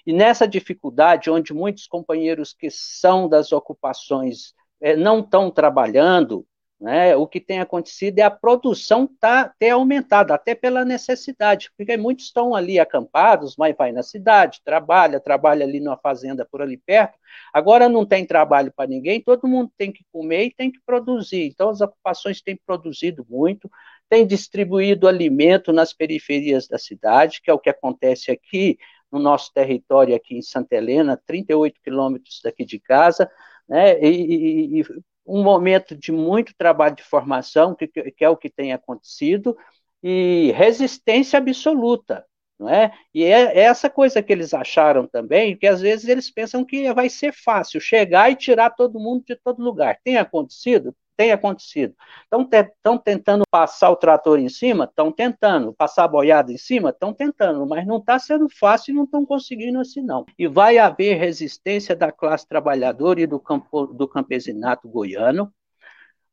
e nessa dificuldade, onde muitos companheiros que são das ocupações é, não estão trabalhando, né? O que tem acontecido é a produção tá, ter aumentado, até pela necessidade, porque muitos estão ali acampados, mas vai na cidade, trabalha, trabalha ali numa fazenda por ali perto. Agora não tem trabalho para ninguém, todo mundo tem que comer e tem que produzir. Então as ocupações têm produzido muito, têm distribuído alimento nas periferias da cidade, que é o que acontece aqui no nosso território, aqui em Santa Helena, 38 quilômetros daqui de casa, né? E, e, e um momento de muito trabalho de formação, que, que é o que tem acontecido, e resistência absoluta. Não é? E é, é essa coisa que eles acharam também, que às vezes eles pensam que vai ser fácil chegar e tirar todo mundo de todo lugar. Tem acontecido? Tem acontecido. Estão tentando passar o trator em cima? Estão tentando. Passar a boiada em cima? Estão tentando, mas não está sendo fácil e não estão conseguindo assim, não. E vai haver resistência da classe trabalhadora e do, campo, do campesinato goiano.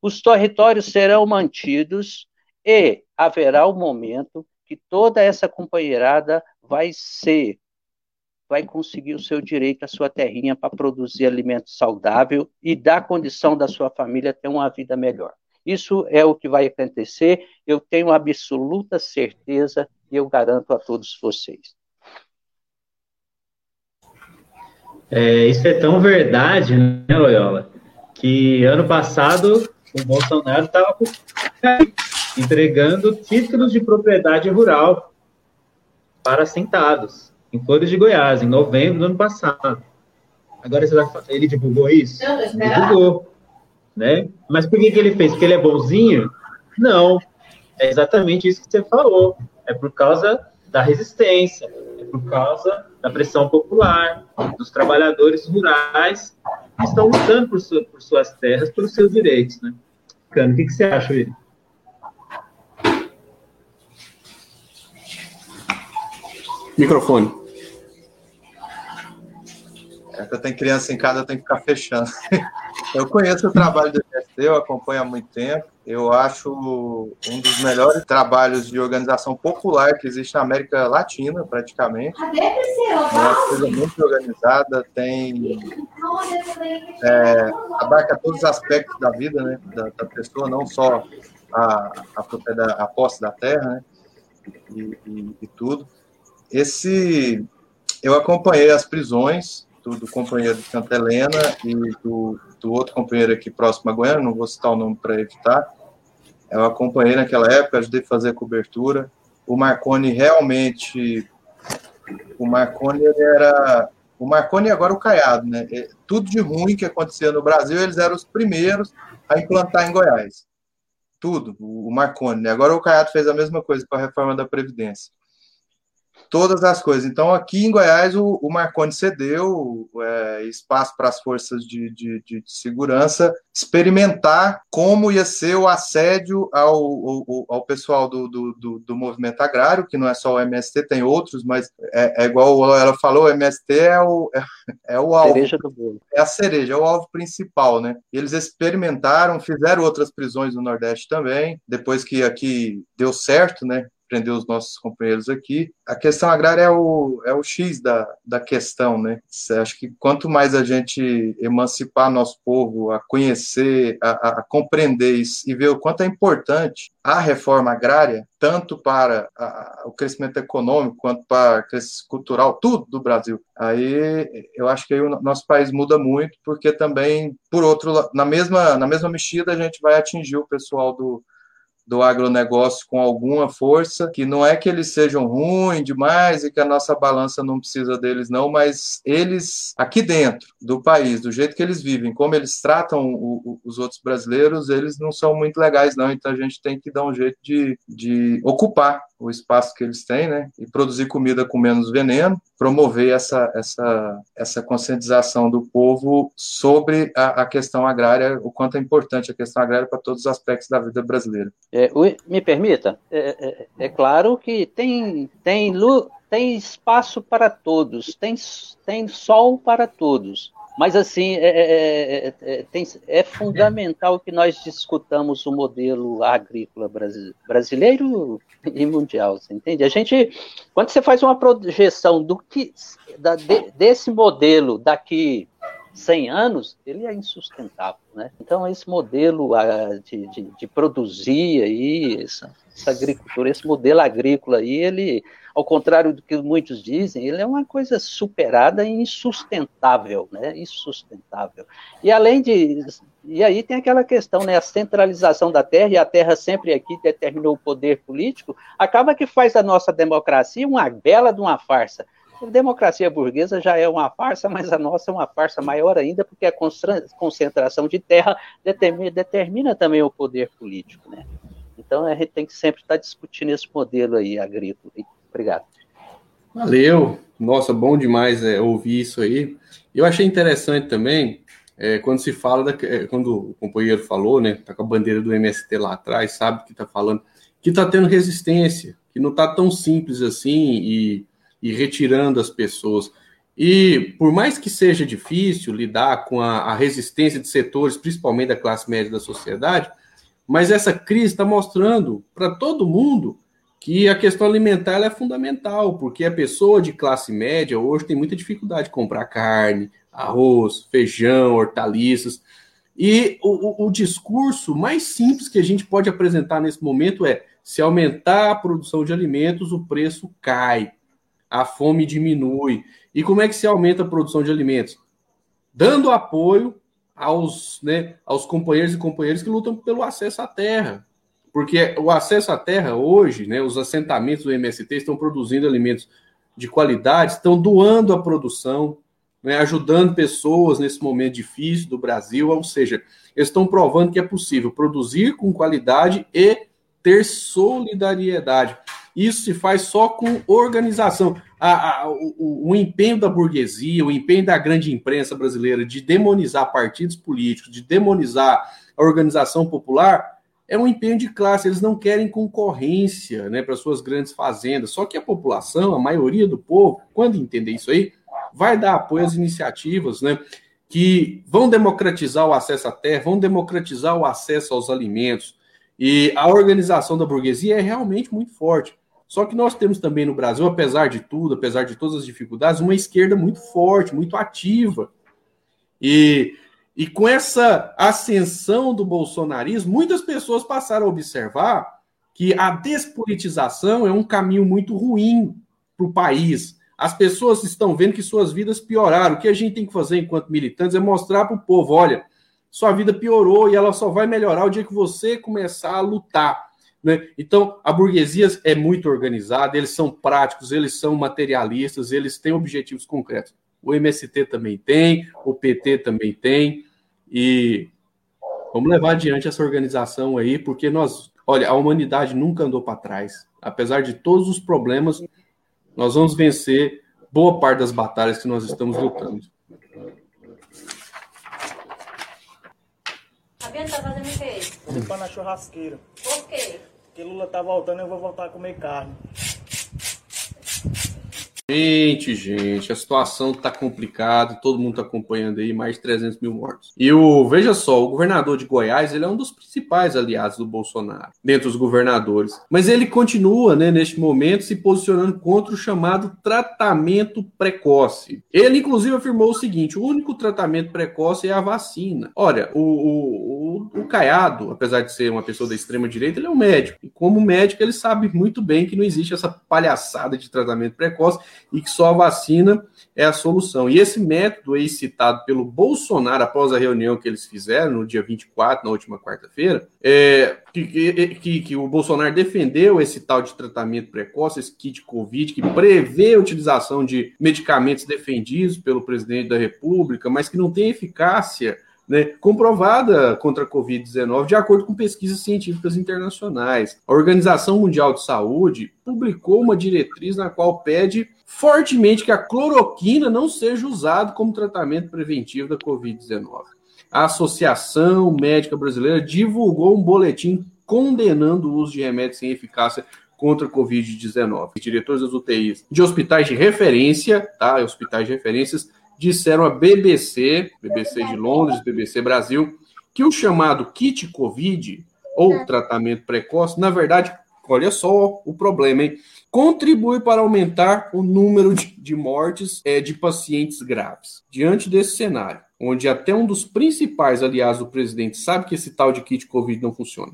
Os territórios serão mantidos e haverá o um momento que toda essa companheirada vai ser vai conseguir o seu direito à sua terrinha para produzir alimento saudável e dar condição da sua família ter uma vida melhor. Isso é o que vai acontecer, eu tenho absoluta certeza e eu garanto a todos vocês. É, isso é tão verdade, né, Loyola, que ano passado o Bolsonaro estava entregando títulos de propriedade rural para assentados em Flores de Goiás, em novembro do ano passado. Agora ele divulgou isso? Divulgou. Né? Mas por que, que ele fez? Porque ele é bonzinho? Não. É exatamente isso que você falou. É por causa da resistência, é por causa da pressão popular, dos trabalhadores rurais que estão lutando por, sua, por suas terras, pelos seus direitos. Né? Cano, o que, que você acha, William? Microfone. É que eu tenho criança em casa, eu tenho que ficar fechando. [laughs] Eu conheço o trabalho do MST, eu acompanho há muito tempo. Eu acho um dos melhores trabalhos de organização popular que existe na América Latina, praticamente. É uma coisa muito organizada, tem. É, abarca todos os aspectos da vida né, da, da pessoa, não só a, a, a posse da terra né, e, e, e tudo. Esse. Eu acompanhei as prisões do, do companheiro de Santa Helena e do, do outro companheiro aqui próximo a Goiânia, não vou citar o nome para evitar. Eu acompanhei naquela época, ajudei a fazer a cobertura. O Marconi realmente. O Marconi era. O Marconi e agora o Caiado, né? É, tudo de ruim que acontecia no Brasil, eles eram os primeiros a implantar em Goiás. Tudo, o Marconi. Né? Agora o Caiado fez a mesma coisa com a reforma da Previdência todas as coisas. Então, aqui em Goiás, o, o Marconi cedeu é, espaço para as forças de, de, de, segurança experimentar como ia ser o assédio ao, ao, ao pessoal do, do, do, do, movimento agrário, que não é só o MST, tem outros, mas é, é igual ela falou, o MST é o, é, é o alvo. Cereja do bolo. É a cereja, é o alvo principal, né? Eles experimentaram, fizeram outras prisões no Nordeste também, depois que aqui deu certo, né? Prender os nossos companheiros aqui. A questão agrária é o, é o X da, da questão, né? Acho que quanto mais a gente emancipar nosso povo, a conhecer, a, a compreender isso e ver o quanto é importante a reforma agrária, tanto para a, o crescimento econômico quanto para o crescimento cultural, tudo do Brasil. Aí eu acho que aí o nosso país muda muito, porque também, por outro lado, na mesma, na mesma mexida, a gente vai atingir o pessoal do, do agronegócio com alguma força, que não é que eles sejam ruins demais e que a nossa balança não precisa deles, não, mas eles, aqui dentro do país, do jeito que eles vivem, como eles tratam o, o, os outros brasileiros, eles não são muito legais, não. Então a gente tem que dar um jeito de, de ocupar o espaço que eles têm, né? E produzir comida com menos veneno, promover essa, essa, essa conscientização do povo sobre a, a questão agrária, o quanto é importante a questão agrária para todos os aspectos da vida brasileira. É, me permita, é, é, é, claro que tem, tem, tem espaço para todos, tem, tem sol para todos. Mas, assim, é, é, é, é, tem, é fundamental que nós discutamos o modelo agrícola brasileiro e mundial, você entende? A gente, quando você faz uma projeção do que, da, de, desse modelo daqui 100 anos, ele é insustentável, né? Então, esse modelo de, de, de produzir aí, essa agricultura, esse modelo agrícola aí, ele ao contrário do que muitos dizem, ele é uma coisa superada e insustentável, né? Insustentável. E além de e aí tem aquela questão, né? A centralização da terra e a terra sempre aqui determinou o poder político, acaba que faz a nossa democracia uma bela de uma farsa. A democracia burguesa já é uma farsa, mas a nossa é uma farsa maior ainda, porque a concentração de terra determina, determina também o poder político, né? Então a gente tem que sempre estar discutindo esse modelo aí agrícola. Obrigado. Valeu. Nossa, bom demais é, ouvir isso aí. Eu achei interessante também é, quando se fala, da, é, quando o companheiro falou, né, tá com a bandeira do MST lá atrás, sabe que tá falando, que tá tendo resistência, que não tá tão simples assim e, e retirando as pessoas. E por mais que seja difícil lidar com a, a resistência de setores, principalmente da classe média da sociedade, mas essa crise está mostrando para todo mundo que a questão alimentar é fundamental, porque a pessoa de classe média hoje tem muita dificuldade de comprar carne, arroz, feijão, hortaliças. E o, o, o, discurso mais simples que a gente pode apresentar nesse momento é: se aumentar a produção de alimentos, o preço cai, a fome diminui. E como é que se aumenta a produção de alimentos? Dando apoio aos, né, aos companheiros e companheiras que lutam pelo acesso à terra. Porque o acesso à terra hoje, né, os assentamentos do MST estão produzindo alimentos de qualidade, estão doando a produção, né, ajudando pessoas nesse momento difícil do Brasil, ou seja, eles estão provando que é possível produzir com qualidade e ter solidariedade. Isso se faz só com organização. A, a, o, o, empenho da burguesia, o empenho da grande imprensa brasileira de demonizar partidos políticos, de demonizar a organização popular, é um empenho de classe. Eles não querem concorrência né, para suas grandes fazendas. Só que a população, a maioria do povo, quando entender isso aí, vai dar apoio às iniciativas, né? Que vão democratizar o acesso à terra, vão democratizar o acesso aos alimentos. E a organização da burguesia é realmente muito forte. Só que nós temos também no Brasil, apesar de tudo, apesar de todas as dificuldades, uma esquerda muito forte, muito ativa. E, e com essa ascensão do bolsonarismo, muitas pessoas passaram a observar que a despolitização é um caminho muito ruim para o país. As pessoas estão vendo que suas vidas pioraram. O que a gente tem que fazer enquanto militantes é mostrar para o povo: olha, sua vida piorou e ela só vai melhorar o dia que você começar a lutar. Né? Então, a burguesia é muito organizada, eles são práticos, eles são materialistas, eles têm objetivos concretos. O MST também tem, o PT também tem, e vamos levar adiante essa organização aí, porque nós, olha, a humanidade nunca andou para trás. Apesar de todos os problemas, nós vamos vencer boa parte das batalhas que nós estamos lutando. Fabiano tá fazendo o quê? Limpando a churrasqueira. Por quê? Porque Lula tá voltando, eu vou voltar a comer carne. Gente, gente, a situação está complicada, todo mundo está acompanhando aí, mais de 300 mil mortos. E o, veja só, o governador de Goiás, ele é um dos principais aliados do Bolsonaro, dentre os governadores. Mas ele continua, né, neste momento, se posicionando contra o chamado tratamento precoce. Ele, inclusive, afirmou o seguinte: o único tratamento precoce é a vacina. Olha, o, o, o, o Caiado, apesar de ser uma pessoa da extrema-direita, ele é um médico. E como médico, ele sabe muito bem que não existe essa palhaçada de tratamento precoce e que só a vacina é a solução. E esse método aí citado pelo Bolsonaro após a reunião que eles fizeram no dia 24, na última quarta-feira, é, que, que, que, o Bolsonaro defendeu esse tal de tratamento precoce, esse kit Covid, que prevê a utilização de medicamentos defendidos pelo presidente da República, mas que não tem eficácia né, comprovada contra a Covid-19, de acordo com pesquisas científicas internacionais. A Organização Mundial de Saúde publicou uma diretriz na qual pede fortemente que a cloroquina não seja usada como tratamento preventivo da Covid-19. A Associação Médica Brasileira divulgou um boletim condenando o uso de remédios sem eficácia contra a Covid-19. Diretores das UTIs de hospitais de referência, tá? Hospitais de referências disseram a BBC, BBC de Londres, BBC Brasil, que o chamado kit Covid, ou é. tratamento precoce, na verdade, olha só o problema, hein? Contribui para aumentar o número de, de mortes é, de pacientes graves. Diante desse cenário, onde até um dos principais aliados do presidente sabe que esse tal de kit Covid não funciona,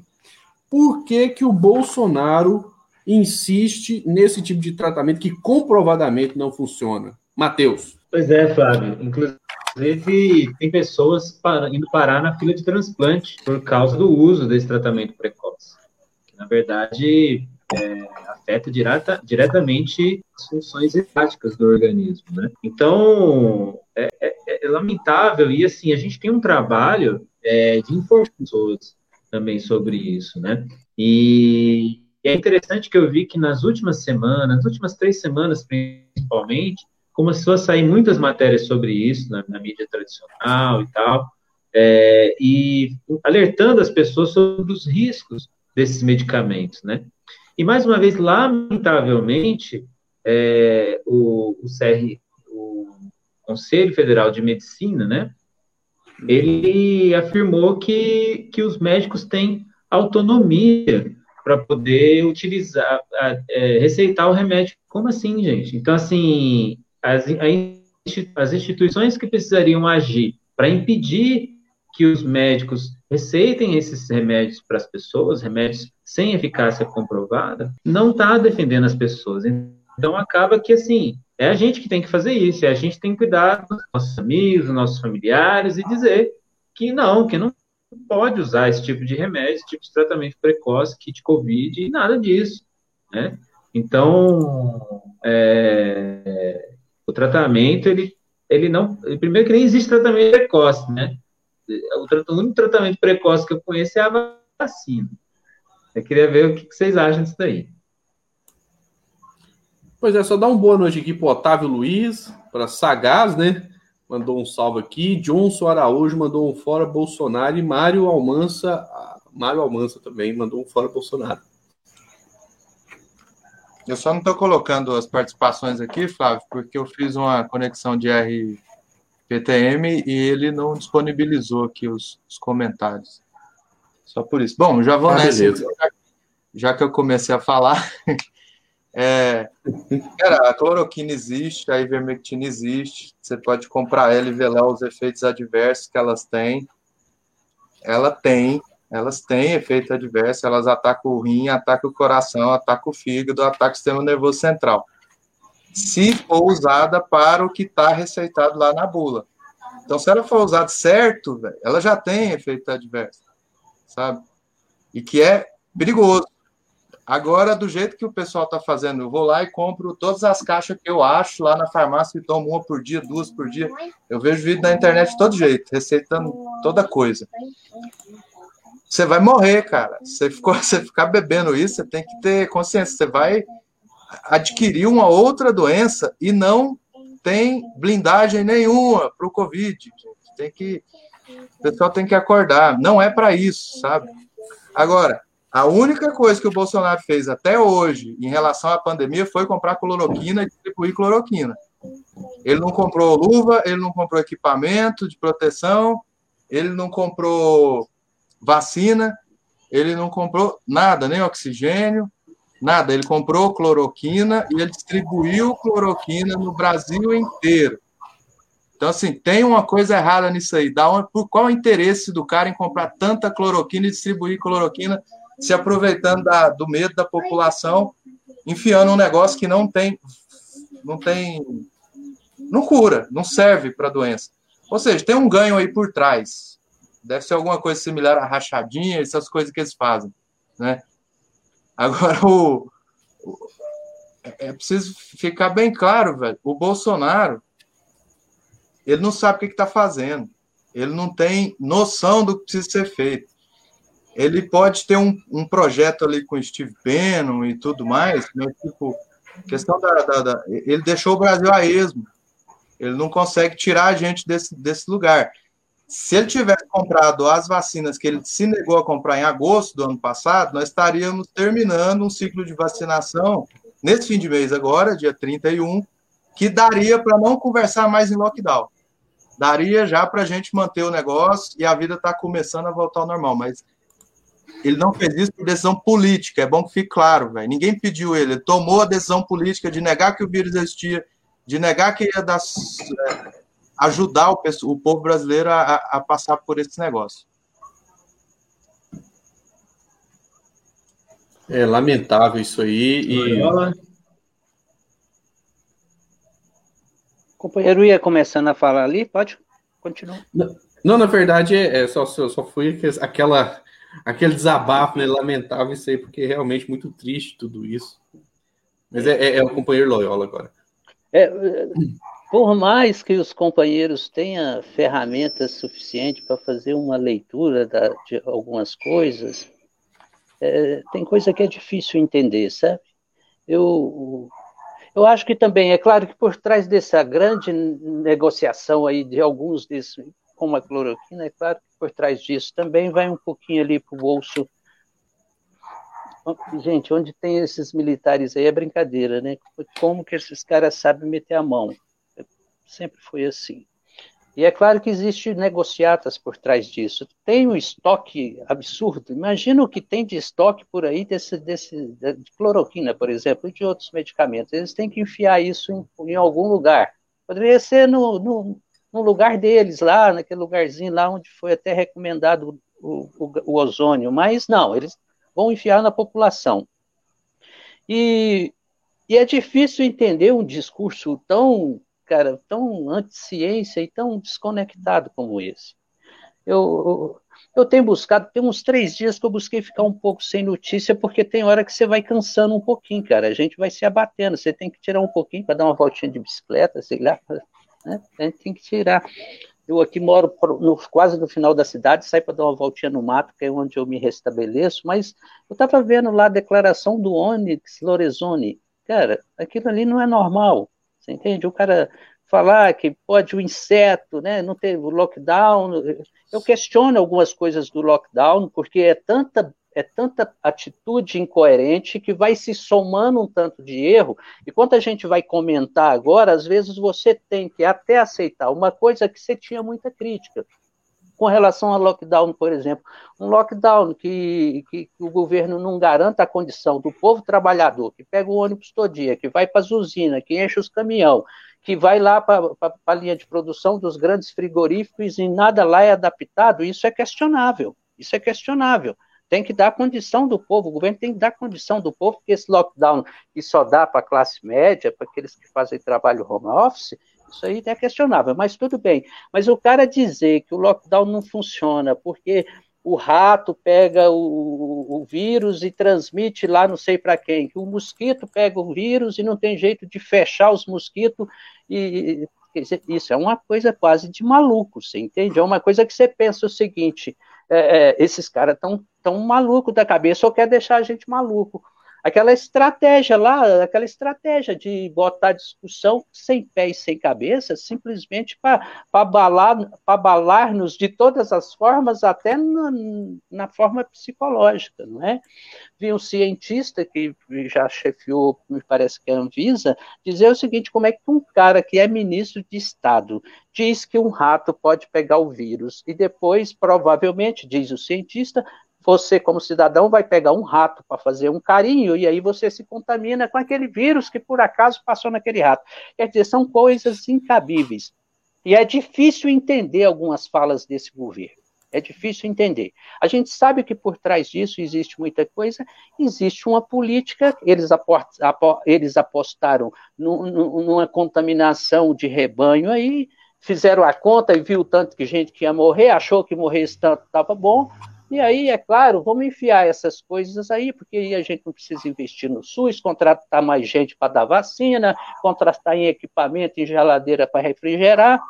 por que, que o Bolsonaro insiste nesse tipo de tratamento que comprovadamente não funciona? Matheus. Pois é, Flávio. Inclusive, tem pessoas indo parar na fila de transplante por causa do uso desse tratamento precoce. Que, na verdade, é, afeta direta, diretamente as funções hepáticas do organismo, né? Então, é, é, é, lamentável, e assim, a gente tem um trabalho é, de informar pessoas também sobre isso, né? E é interessante que eu vi que nas últimas semanas, nas últimas três semanas principalmente, começou a sair muitas matérias sobre isso na, na mídia tradicional e tal, é, e alertando as pessoas sobre os riscos desses medicamentos, né? E mais uma vez, lamentavelmente, é, o, o, CR, o Conselho Federal de Medicina, né? Ele afirmou que, que os médicos têm autonomia para poder utilizar, é, receitar o remédio. Como assim, gente? Então, assim, as, as instituições que precisariam agir para impedir que os médicos receitem esses remédios para as pessoas, remédios sem eficácia comprovada, não está defendendo as pessoas. Então, acaba que, assim, é a gente que tem que fazer isso, é a gente que tem que cuidar dos nossos amigos, dos nossos familiares e dizer que não, que não pode usar esse tipo de remédio, esse tipo de tratamento precoce, kit COVID e nada disso, né? Então, é, o tratamento, ele, ele não... Primeiro que nem existe tratamento precoce, né? O, único tratamento precoce que eu conheço é a vacina. Eu queria ver o que vocês acham disso daí. Pois é, só dar uma boa noite aqui para Otávio Luiz, para Sagaz, né? mandou um salve aqui. Johnson Araújo mandou um fora Bolsonaro. E Mário Almança, Mário Almança também mandou um fora Bolsonaro. Eu só não estou colocando as participações aqui, Flávio, porque eu fiz uma conexão de RPTM e ele não disponibilizou aqui os, os comentários. Só por isso. Bom, já vou ah, nessa. Já, já que eu comecei a falar, [laughs] É, cara, a cloroquina existe, a ivermectina existe. Você pode comprar ela e ver lá os efeitos adversos que elas têm. Ela tem, elas têm efeito adverso, elas atacam o rim, atacam o coração, atacam o fígado, atacam o sistema nervoso central. Se for usada para o que está receitado lá na bula. Então, se ela for usada certo, véio, ela já tem efeito adverso, sabe? E que é perigoso. Agora, do jeito que o pessoal está fazendo, eu vou lá e compro todas as caixas que eu acho lá na farmácia e tomo uma por dia, duas por dia. Eu vejo vídeo na internet de todo jeito, receitando toda coisa. Você vai morrer, cara. Você, ficou, [laughs] você ficar bebendo isso, você tem que ter consciência. Você vai adquirir uma outra doença e não tem blindagem nenhuma para o Covid. Tem que, o pessoal tem que acordar. Não é para isso, sabe? Agora, a única coisa que o Bolsonaro fez até hoje em relação à pandemia foi comprar cloroquina e distribuir cloroquina. Ele não comprou luva, ele não comprou equipamento de proteção, ele não comprou vacina, ele não comprou nada, nem oxigênio, nada. Ele comprou cloroquina e ele distribuiu cloroquina no Brasil inteiro. Então, assim, tem uma coisa errada nisso aí. Da onde, por qual o interesse do cara em comprar tanta cloroquina e distribuir cloroquina se aproveitando da, do medo da população, enfiando um negócio que não tem, não tem, não cura, não serve para a doença. Ou seja, tem um ganho aí por trás. Deve ser alguma coisa similar a rachadinha, essas coisas que eles fazem, né? Agora o, o é preciso ficar bem claro, velho. O Bolsonaro ele não sabe o que está fazendo. Ele não tem noção do que precisa ser feito ele pode ter um, um projeto ali com Steve Bannon e tudo mais, né? tipo, questão da, da, da, Ele deixou o Brasil a esmo. Ele não consegue tirar a gente desse, desse lugar. Se ele tivesse comprado as vacinas que ele se negou a comprar em agosto do ano passado, nós estaríamos terminando um ciclo de vacinação nesse fim de mês agora, dia 31, que daria para não conversar mais em lockdown. Daria já para a gente manter o negócio e a vida está começando a voltar ao normal. Mas ele não fez isso por decisão política, é bom que fique claro, velho. Ninguém pediu ele, ele tomou a decisão política de negar que o vírus existia, de negar que ia dar, é, ajudar o, o, povo brasileiro a, a, passar por esse negócio. É lamentável isso aí. E... O companheiro ia começando a falar ali, pode continuar. Não, na verdade, é, só, só foi aquela aquele desabafo, né? Lamentável isso aí, porque é realmente muito triste tudo isso. Mas é, é, é o companheiro Loyola agora. É, por mais que os companheiros tenham ferramentas suficientes para fazer uma leitura da, de algumas coisas, é, tem coisa que é difícil entender, sabe? Eu, eu acho que também, é claro que por trás dessa grande negociação aí de alguns desses, como a cloroquina, é claro que por trás disso também vai um pouquinho ali para o bolso. Gente, onde tem esses militares aí é brincadeira, né? Como que esses caras sabem meter a mão? Sempre foi assim. E é claro que existe negociatas por trás disso. Tem um estoque absurdo. Imagina o que tem de estoque por aí desse, desse, de cloroquina, por exemplo, e de outros medicamentos. Eles têm que enfiar isso em, em algum lugar. Poderia ser no, no, no, lugar deles, lá, naquele lugarzinho lá onde foi até recomendado o, o, o ozônio, mas não, eles vão enfiar na população. E, e é difícil entender um discurso tão cara, tão anti-ciência e tão desconectado como esse. Eu, eu tenho buscado, tem uns três dias que eu busquei ficar um pouco sem notícia, porque tem hora que você vai cansando um pouquinho, cara. A gente vai se abatendo, você tem que tirar um pouquinho para dar uma voltinha de bicicleta, sei lá. Né? A gente tem que tirar. Eu aqui moro no, quase no final da cidade, saio para dar uma voltinha no mato, que é onde eu me restabeleço, mas eu estava vendo lá a declaração do Onyx Lorenzoni. Cara, aquilo ali não é normal. Você entende? O cara falar que pode o inseto, né, não ter o lockdown. Eu questiono algumas coisas do lockdown, porque é tanta é tanta atitude incoerente que vai se somando um tanto de erro. E quando a gente vai comentar agora, às vezes você tem que até aceitar uma coisa que você tinha muita crítica com relação ao lockdown, por exemplo. Um lockdown que, que, que, o governo não garanta a condição do povo trabalhador, que pega o ônibus todo dia, que vai para as usinas, que enche os caminhão, que vai lá para a linha de produção dos grandes frigoríficos e nada lá é adaptado, isso é questionável. Isso é questionável. Tem que dar condição do povo, o governo tem que dar condição do povo, porque esse lockdown que só dá para a classe média, para aqueles que fazem trabalho home office, isso aí é questionável, mas tudo bem. Mas o cara dizer que o lockdown não funciona porque o rato pega o, o vírus e transmite lá não sei para quem, que o mosquito pega o vírus e não tem jeito de fechar os mosquitos e isso é uma coisa quase de maluco, você entende? É uma coisa que você pensa o seguinte: é, é, esses caras estão tão malucos da cabeça ou quer deixar a gente maluco aquela estratégia lá, aquela estratégia de botar discussão sem pé e sem cabeça, simplesmente para abalar, abalar-nos de todas as formas, até na, na, forma psicológica, não é? Vi um cientista que já chefiou, me parece que é a Anvisa, dizer o seguinte, como é que um cara que é ministro de Estado diz que um rato pode pegar o vírus e depois, provavelmente, diz o cientista, você, como cidadão, vai pegar um rato para fazer um carinho e aí você se contamina com aquele vírus que por acaso passou naquele rato. Quer dizer, são coisas incabíveis. E é difícil entender algumas falas desse governo. É difícil entender. A gente sabe que por trás disso existe muita coisa, existe uma política, eles, eles apostaram numa contaminação de rebanho aí, fizeram a conta e viu tanto que gente que ia morrer, achou que morrer tanto estava bom, e aí, é claro, vamos enfiar essas coisas aí, porque aí a gente não precisa investir no SUS, contratar mais gente para dar vacina, contratar em equipamento, em geladeira para refrigerar.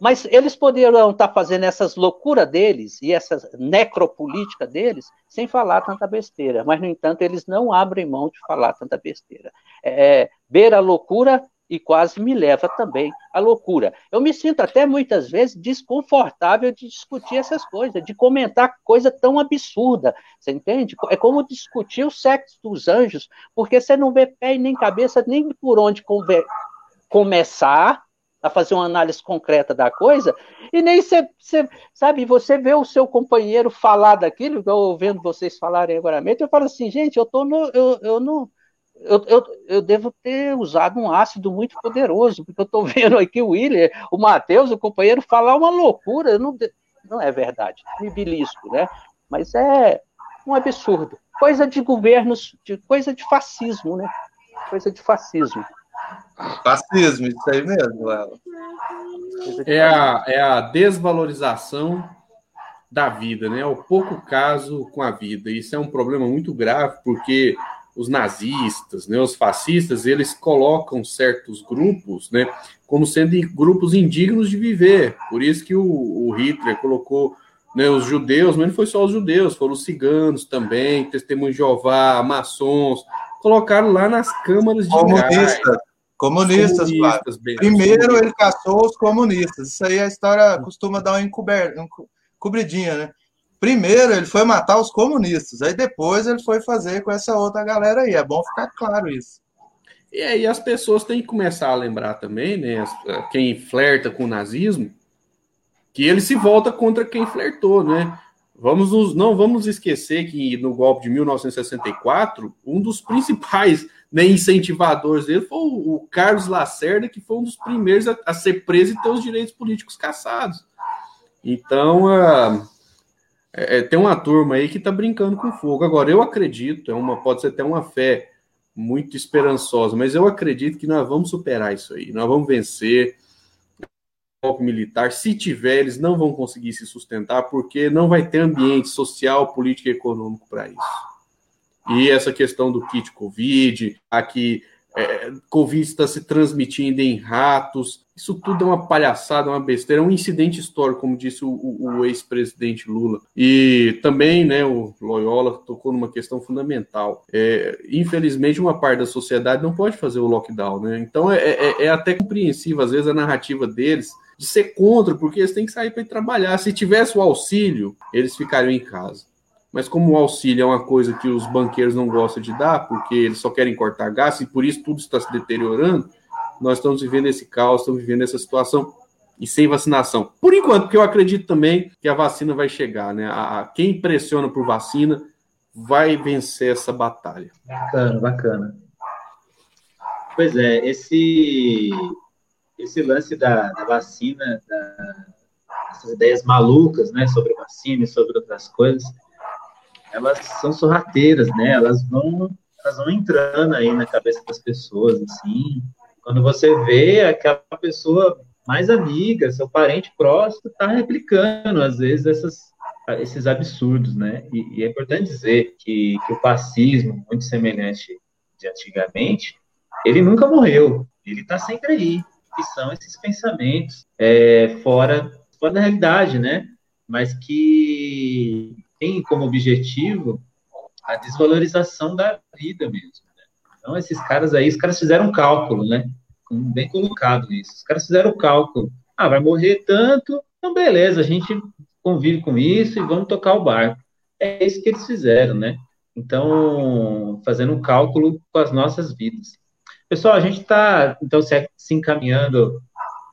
Mas eles poderiam estar tá fazendo essas loucuras deles e essa necropolítica deles sem falar tanta besteira. Mas, no entanto, eles não abrem mão de falar tanta besteira. É, é beira a loucura e quase me leva também à loucura. Eu me sinto até muitas vezes desconfortável de discutir essas coisas, de comentar coisa tão absurda, você entende? É como discutir o sexo dos anjos, porque você não vê pé e nem cabeça nem por onde começar a fazer uma análise concreta da coisa, e nem você, sabe, você vê o seu companheiro falar daquilo, eu ouvindo vocês falarem agora mesmo, eu falo assim, gente, eu tô no, eu, eu não eu, eu, eu, devo ter usado um ácido muito poderoso, porque eu estou [laughs] vendo aqui o William, o Matheus, o companheiro, falar uma loucura, não, não é verdade, me belisco, né? Mas é um absurdo. Coisa de governos, de, coisa de fascismo, né? Coisa de fascismo. Fascismo, isso aí mesmo, É a, é a desvalorização da vida, né? O pouco caso com a vida. Isso é um problema muito grave, porque os nazistas, né, os fascistas, eles colocam certos grupos, né, como sendo grupos indignos de viver. Por isso que o, o Hitler colocou né, os judeus, mas não foi só os judeus, foram os ciganos também, testemunhos de Jeová, maçons, colocaram lá nas câmaras de comunistas. Gás. Comunistas, comunistas bem, Primeiro ele caçou os comunistas. Isso aí a história costuma dar uma encoberta, cobridinha, né? Primeiro ele foi matar os comunistas, aí depois ele foi fazer com essa outra galera aí. É bom ficar claro isso. E aí as pessoas têm que começar a lembrar também, né? Quem flerta com o nazismo, que ele se volta contra quem flertou, né? Vamos nos, não vamos esquecer que no golpe de 1964, um dos principais né, incentivadores dele foi o, o, Carlos Lacerda, que foi um dos primeiros a, a, ser preso e ter os direitos políticos caçados. Então, uh, é, tem uma turma aí que está brincando com fogo. Agora, eu acredito, é uma, pode ser até uma fé muito esperançosa, mas eu acredito que nós vamos superar isso aí, nós vamos vencer golpe militar, se tiver, eles não vão conseguir se sustentar, porque não vai ter ambiente social, político e econômico para isso. E essa questão do kit Covid, aqui é, Covid está se transmitindo em ratos, isso tudo é uma palhaçada, uma besteira, é um incidente histórico, como disse o, o ex-presidente Lula. E também, né, o Loyola tocou numa questão fundamental. É, infelizmente, uma parte da sociedade não pode fazer o lockdown, né? Então é, é, é até compreensível, às vezes, a narrativa deles de ser contra, porque eles têm que sair para trabalhar. Se tivesse o auxílio, eles ficariam em casa. Mas como o auxílio é uma coisa que os banqueiros não gostam de dar, porque eles só querem cortar gasto e por isso tudo está se deteriorando, nós estamos vivendo esse caos, estamos vivendo essa situação e sem vacinação. Por enquanto, porque eu acredito também que a vacina vai chegar, né? A, a, quem pressiona por vacina vai vencer essa batalha. Bacana, bacana. Pois é, esse esse lance da, da vacina, da, essas ideias malucas, né, sobre vacina e sobre outras coisas, elas são sorrateiras, né? Elas vão, elas vão entrando aí na cabeça das pessoas, assim, quando você vê aquela pessoa mais amiga, seu parente próximo, está replicando, às vezes, essas, esses absurdos, né? E, e, é importante dizer que, que o fascismo, muito semelhante de antigamente, ele nunca morreu, ele está sempre aí, que são esses pensamentos é, fora, fora da realidade, né? Mas que tem como objetivo a desvalorização da vida mesmo. Então, esses caras aí, os caras fizeram um cálculo, né? Bem colocado isso. Os caras fizeram o cálculo. Ah, vai morrer tanto, então beleza, a gente convive com isso e vamos tocar o barco. É isso que eles fizeram, né? Então, fazendo um cálculo com as nossas vidas. Pessoal, a gente está, então, se, se encaminhando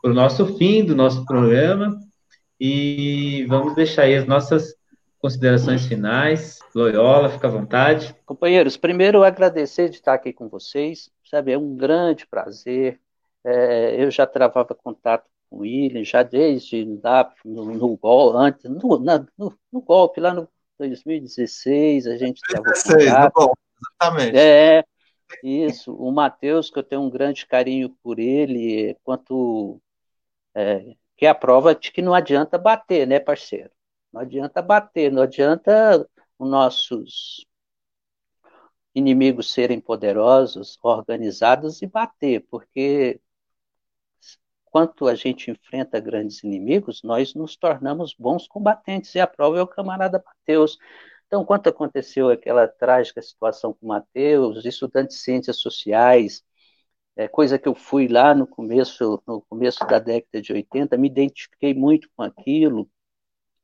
para o nosso fim do nosso programa e vamos deixar aí as nossas considerações finais. Loyola, fica à vontade. Companheiros, primeiro agradecer de estar aqui com vocês, sabe, é um grande prazer. É, eu já travava contato com o William, já desde lá no, no golpe, antes, no, na, no, no, golpe, lá no 2016, a gente contato. exatamente. É, isso, o Matheus, que eu tenho um grande carinho por ele, quanto é, que é a prova de que não adianta bater, né, parceiro? Não adianta bater, não adianta os nossos inimigos serem poderosos, organizados e bater, porque quanto a gente enfrenta grandes inimigos, nós nos tornamos bons combatentes, e a prova é o camarada Mateus. Então, quanto aconteceu aquela trágica situação com Mateus, estudantes de ciências sociais, é, coisa que eu fui lá no começo, no começo da década de 80, me identifiquei muito com aquilo,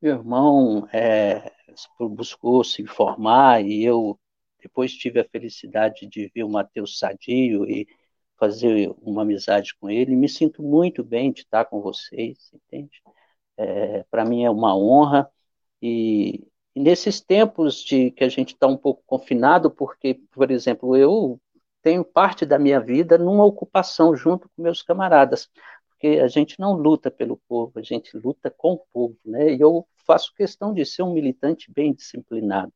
meu irmão é, buscou se informar e eu depois tive a felicidade de ver o Matheus Sadio e fazer uma amizade com ele. Me sinto muito bem de estar com vocês, entende? É, Para mim é uma honra e, e nesses tempos de que a gente está um pouco confinado, porque, por exemplo, eu tenho parte da minha vida numa ocupação junto com meus camaradas, porque a gente não luta pelo povo, a gente luta com o povo, né? E eu faço questão de ser um militante bem disciplinado.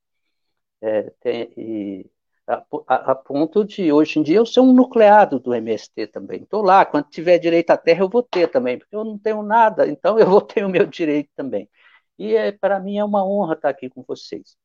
É, tem, e, a, a, a, ponto de, hoje em dia, eu ser um nucleado do MST também. Estou lá, quando tiver direito à terra, eu vou ter também, porque eu não tenho nada, então eu vou ter o meu direito também. E é, para mim é uma honra estar aqui com vocês.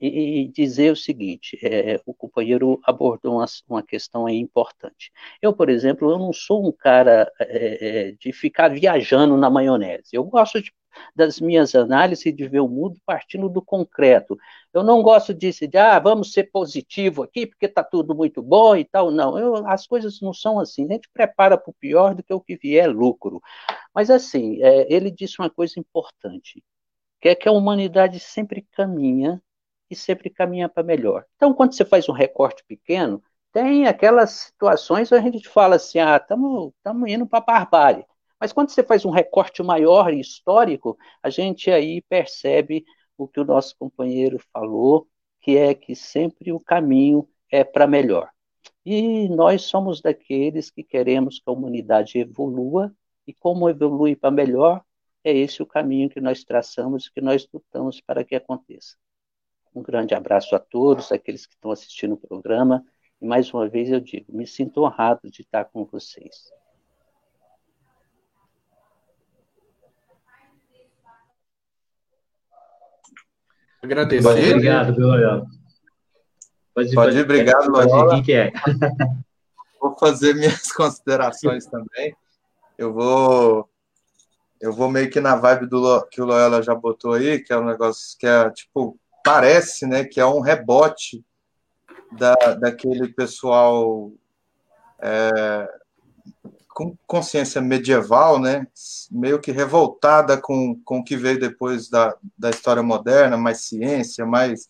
E, e dizer o seguinte: é, o companheiro abordou uma, uma questão aí importante. Eu, por exemplo, eu não sou um cara é, é de ficar viajando na maionese. Eu gosto de das minhas análises de ver o mundo partindo do concreto. Eu não gosto disso de, ah, vamos ser positivo aqui, porque está tudo muito bom e tal. Não, eu, as coisas não são assim. A gente prepara para o pior do que o que vier é lucro. Mas, assim, é, ele disse uma coisa importante que é que a humanidade sempre caminha e sempre caminha para melhor. Então, quando você faz um recorte pequeno, tem aquelas situações onde a gente fala assim, ah, estamos indo para a barbárie. Mas quando você faz um recorte maior e histórico, a gente aí percebe o que o nosso companheiro falou, que é que sempre o caminho é para melhor. E nós somos daqueles que queremos que a humanidade evolua, e como evolui para melhor, é esse o caminho que nós traçamos que nós lutamos para que aconteça. Um grande abraço a todos, aqueles que estão assistindo o programa, e mais uma vez eu digo, me sinto honrado de estar com vocês. Agradecer. Obrigado, Loyola. Pode, pode ir, obrigado, Loyola. Quem que é? [laughs] Vou fazer minhas [laughs] considerações também. Eu vou eu vou meio que na vibe do que o Loyola já botou aí, que é um negócio que é tipo, parece, né, que é um rebote da, daquele pessoal é, com consciência medieval, né, meio que revoltada com, com o que veio depois da, da história moderna, mais ciência, mais.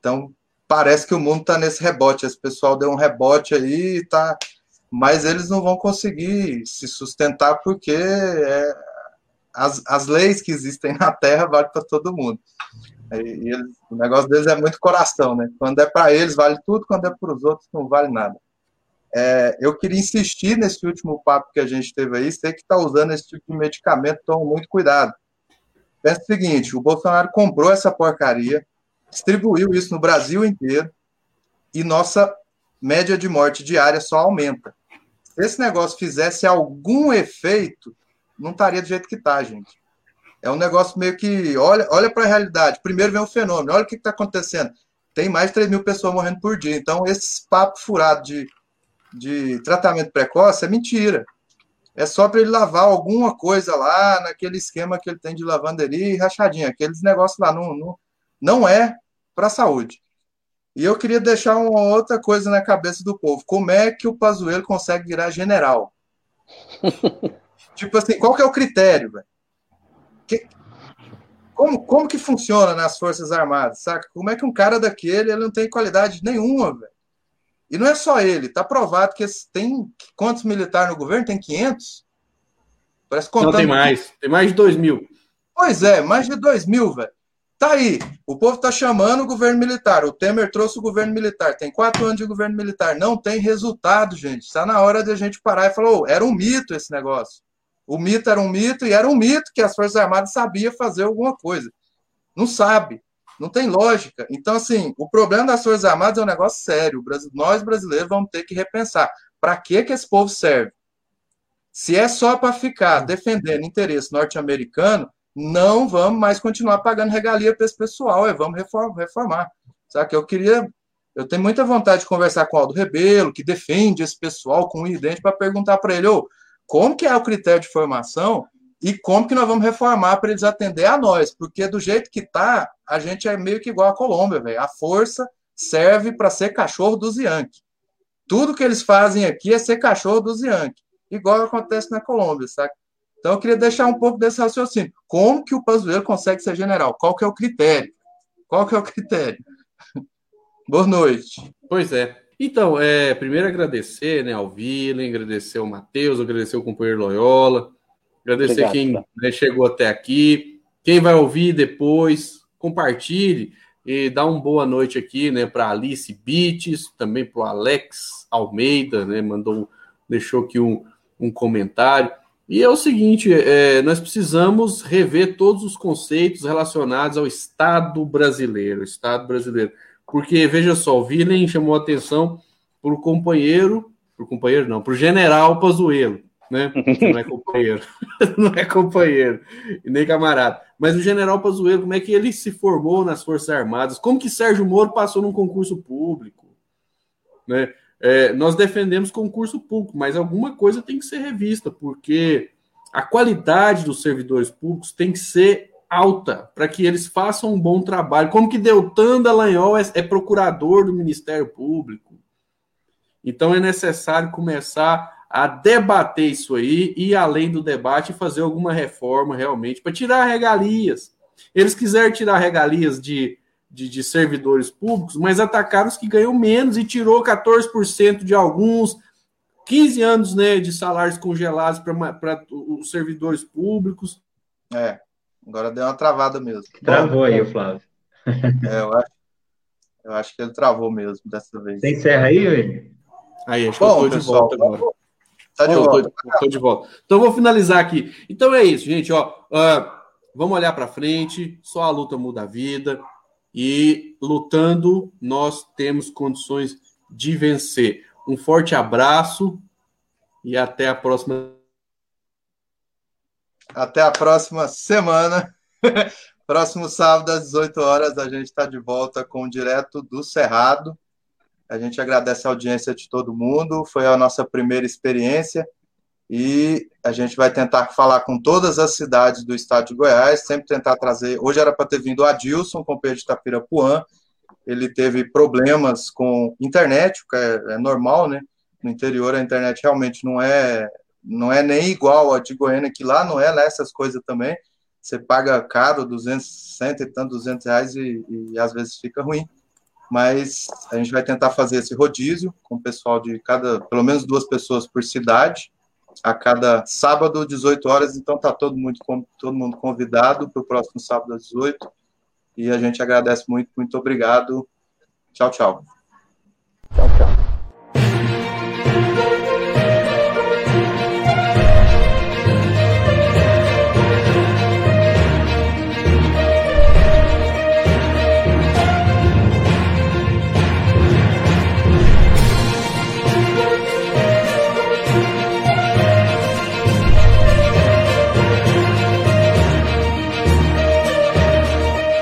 Então, parece que o mundo está nesse rebote. Esse pessoal deu um rebote aí, tá, mas eles não vão conseguir se sustentar porque é, as, as leis que existem na Terra valem para todo mundo. E, e o negócio deles é muito coração, né? Quando é para eles vale tudo, quando é para os outros não vale nada. É, eu queria insistir nesse último papo que a gente teve aí. Você que está usando esse tipo de medicamento, tome muito cuidado. Pensa o seguinte: o Bolsonaro comprou essa porcaria, distribuiu isso no Brasil inteiro e nossa média de morte diária só aumenta. Se esse negócio fizesse algum efeito, não estaria do jeito que está, gente. É um negócio meio que. Olha, olha para a realidade. Primeiro vem o fenômeno. Olha o que está acontecendo. Tem mais de 3 mil pessoas morrendo por dia. Então, esse papo furado de, de tratamento precoce é mentira. É só para ele lavar alguma coisa lá, naquele esquema que ele tem de lavanderia e rachadinha. Aqueles negócios lá não, não, não é para a saúde. E eu queria deixar uma outra coisa na cabeça do povo. Como é que o Pazuello consegue virar general? [laughs] Tipo assim, qual que é o critério, velho? Que, como, como que funciona nas Forças Armadas, saca? Como é que um cara daquele ele não tem qualidade nenhuma, velho? E não é só ele, tá provado que tem quantos militares no governo? Tem 500? Parece contando. Não, tem mais, tem mais de 2 mil. Pois é, mais de 2 mil, velho. Tá aí, o povo tá chamando o governo militar. O Temer trouxe o governo militar. Tem quatro anos de governo militar. Não tem resultado, gente. Está na hora de a gente parar e falar: oh, era um mito esse negócio. O mito era um mito e era um mito que as Forças Armadas sabiam fazer alguma coisa. Não sabe, não tem lógica. Então, assim, o problema das Forças Armadas é um negócio sério. Nós brasileiros vamos ter que repensar. Para que, que esse povo serve? Se é só para ficar defendendo interesse norte-americano, não vamos mais continuar pagando regalia para esse pessoal, é, vamos reformar. Sabe que eu queria, eu tenho muita vontade de conversar com o Aldo Rebelo, que defende esse pessoal com o idente, para perguntar para ele, ô, como que é o critério de formação e como que nós vamos reformar para eles atender a nós, porque do jeito que tá, a gente é meio que igual a Colômbia, velho. A força serve para ser cachorro dos Yankees. Tudo que eles fazem aqui é ser cachorro dos Yankees, igual acontece na Colômbia, sabe? Então eu queria deixar um pouco desse raciocínio. Como que o Pazuello consegue ser general? Qual que é o critério? Qual que é o critério? [laughs] Boa noite. Pois é. Então, é, primeiro agradecer né, ao Vilen, agradecer ao Matheus, agradecer ao companheiro Loyola, agradecer Obrigado, quem né, chegou até aqui, quem vai ouvir depois, compartilhe e dá uma boa noite aqui né, para Alice Bites, também para o Alex Almeida, né, mandou, deixou aqui um, um comentário. E é o seguinte: é, nós precisamos rever todos os conceitos relacionados ao Estado brasileiro. Estado brasileiro. Porque, veja só, o Vilen chamou atenção para o companheiro, para o companheiro não, para o general Pazuello. Né? Não é companheiro. [laughs] não é companheiro, nem camarada. Mas o general Pazuello, como é que ele se formou nas Forças Armadas? Como que Sérgio Moro passou num concurso público? Né? É, nós defendemos concurso público, mas alguma coisa tem que ser revista, porque a qualidade dos servidores públicos tem que ser alta para que eles façam um bom trabalho. Como que Deltan Dallagnol é, é procurador do Ministério Público? Então é necessário começar a debater isso aí e além do debate fazer alguma reforma realmente para tirar regalias. Eles quiserem tirar regalias de, de, de, servidores públicos, mas atacaram os que ganham menos e tirou 14% de alguns, 15 anos né, de salários congelados para os servidores públicos. É, agora deu uma travada mesmo. Travou aí, Flávio. É, eu acho, eu acho que ele travou mesmo dessa vez. Você encerra aí, William? Aí, acho Bom, que eu estou de volta agora. Tá de volta. Tô, de volta. Então vou finalizar aqui. Então é isso, gente. Ó, uh, vamos olhar para frente. Só a luta muda a vida e lutando nós temos condições de vencer. Um forte abraço e até a próxima. Até a próxima semana. [laughs] Próximo sábado, às 18 horas, a gente está de volta com o Direto do Cerrado. A gente agradece a audiência de todo mundo. Foi a nossa primeira experiência e a gente vai tentar falar com todas as cidades do estado de Goiás, sempre tentar trazer. Hoje era para ter vindo o Adilson, companheiro de Itapirapuã. Ele teve problemas com internet, o que é, é normal, né? No interior a internet realmente não é não é nem igual a de Goiânia, que lá não é né, essas coisas também. Você paga caro, 200, 100 e tanto, 200 reais e, e às vezes fica ruim mas a gente vai tentar fazer esse rodízio com o pessoal de cada, pelo menos duas pessoas por cidade, a cada sábado, 18 horas, então está todo mundo, todo mundo convidado para o próximo sábado às 18, e a gente agradece muito, muito obrigado, tchau, tchau.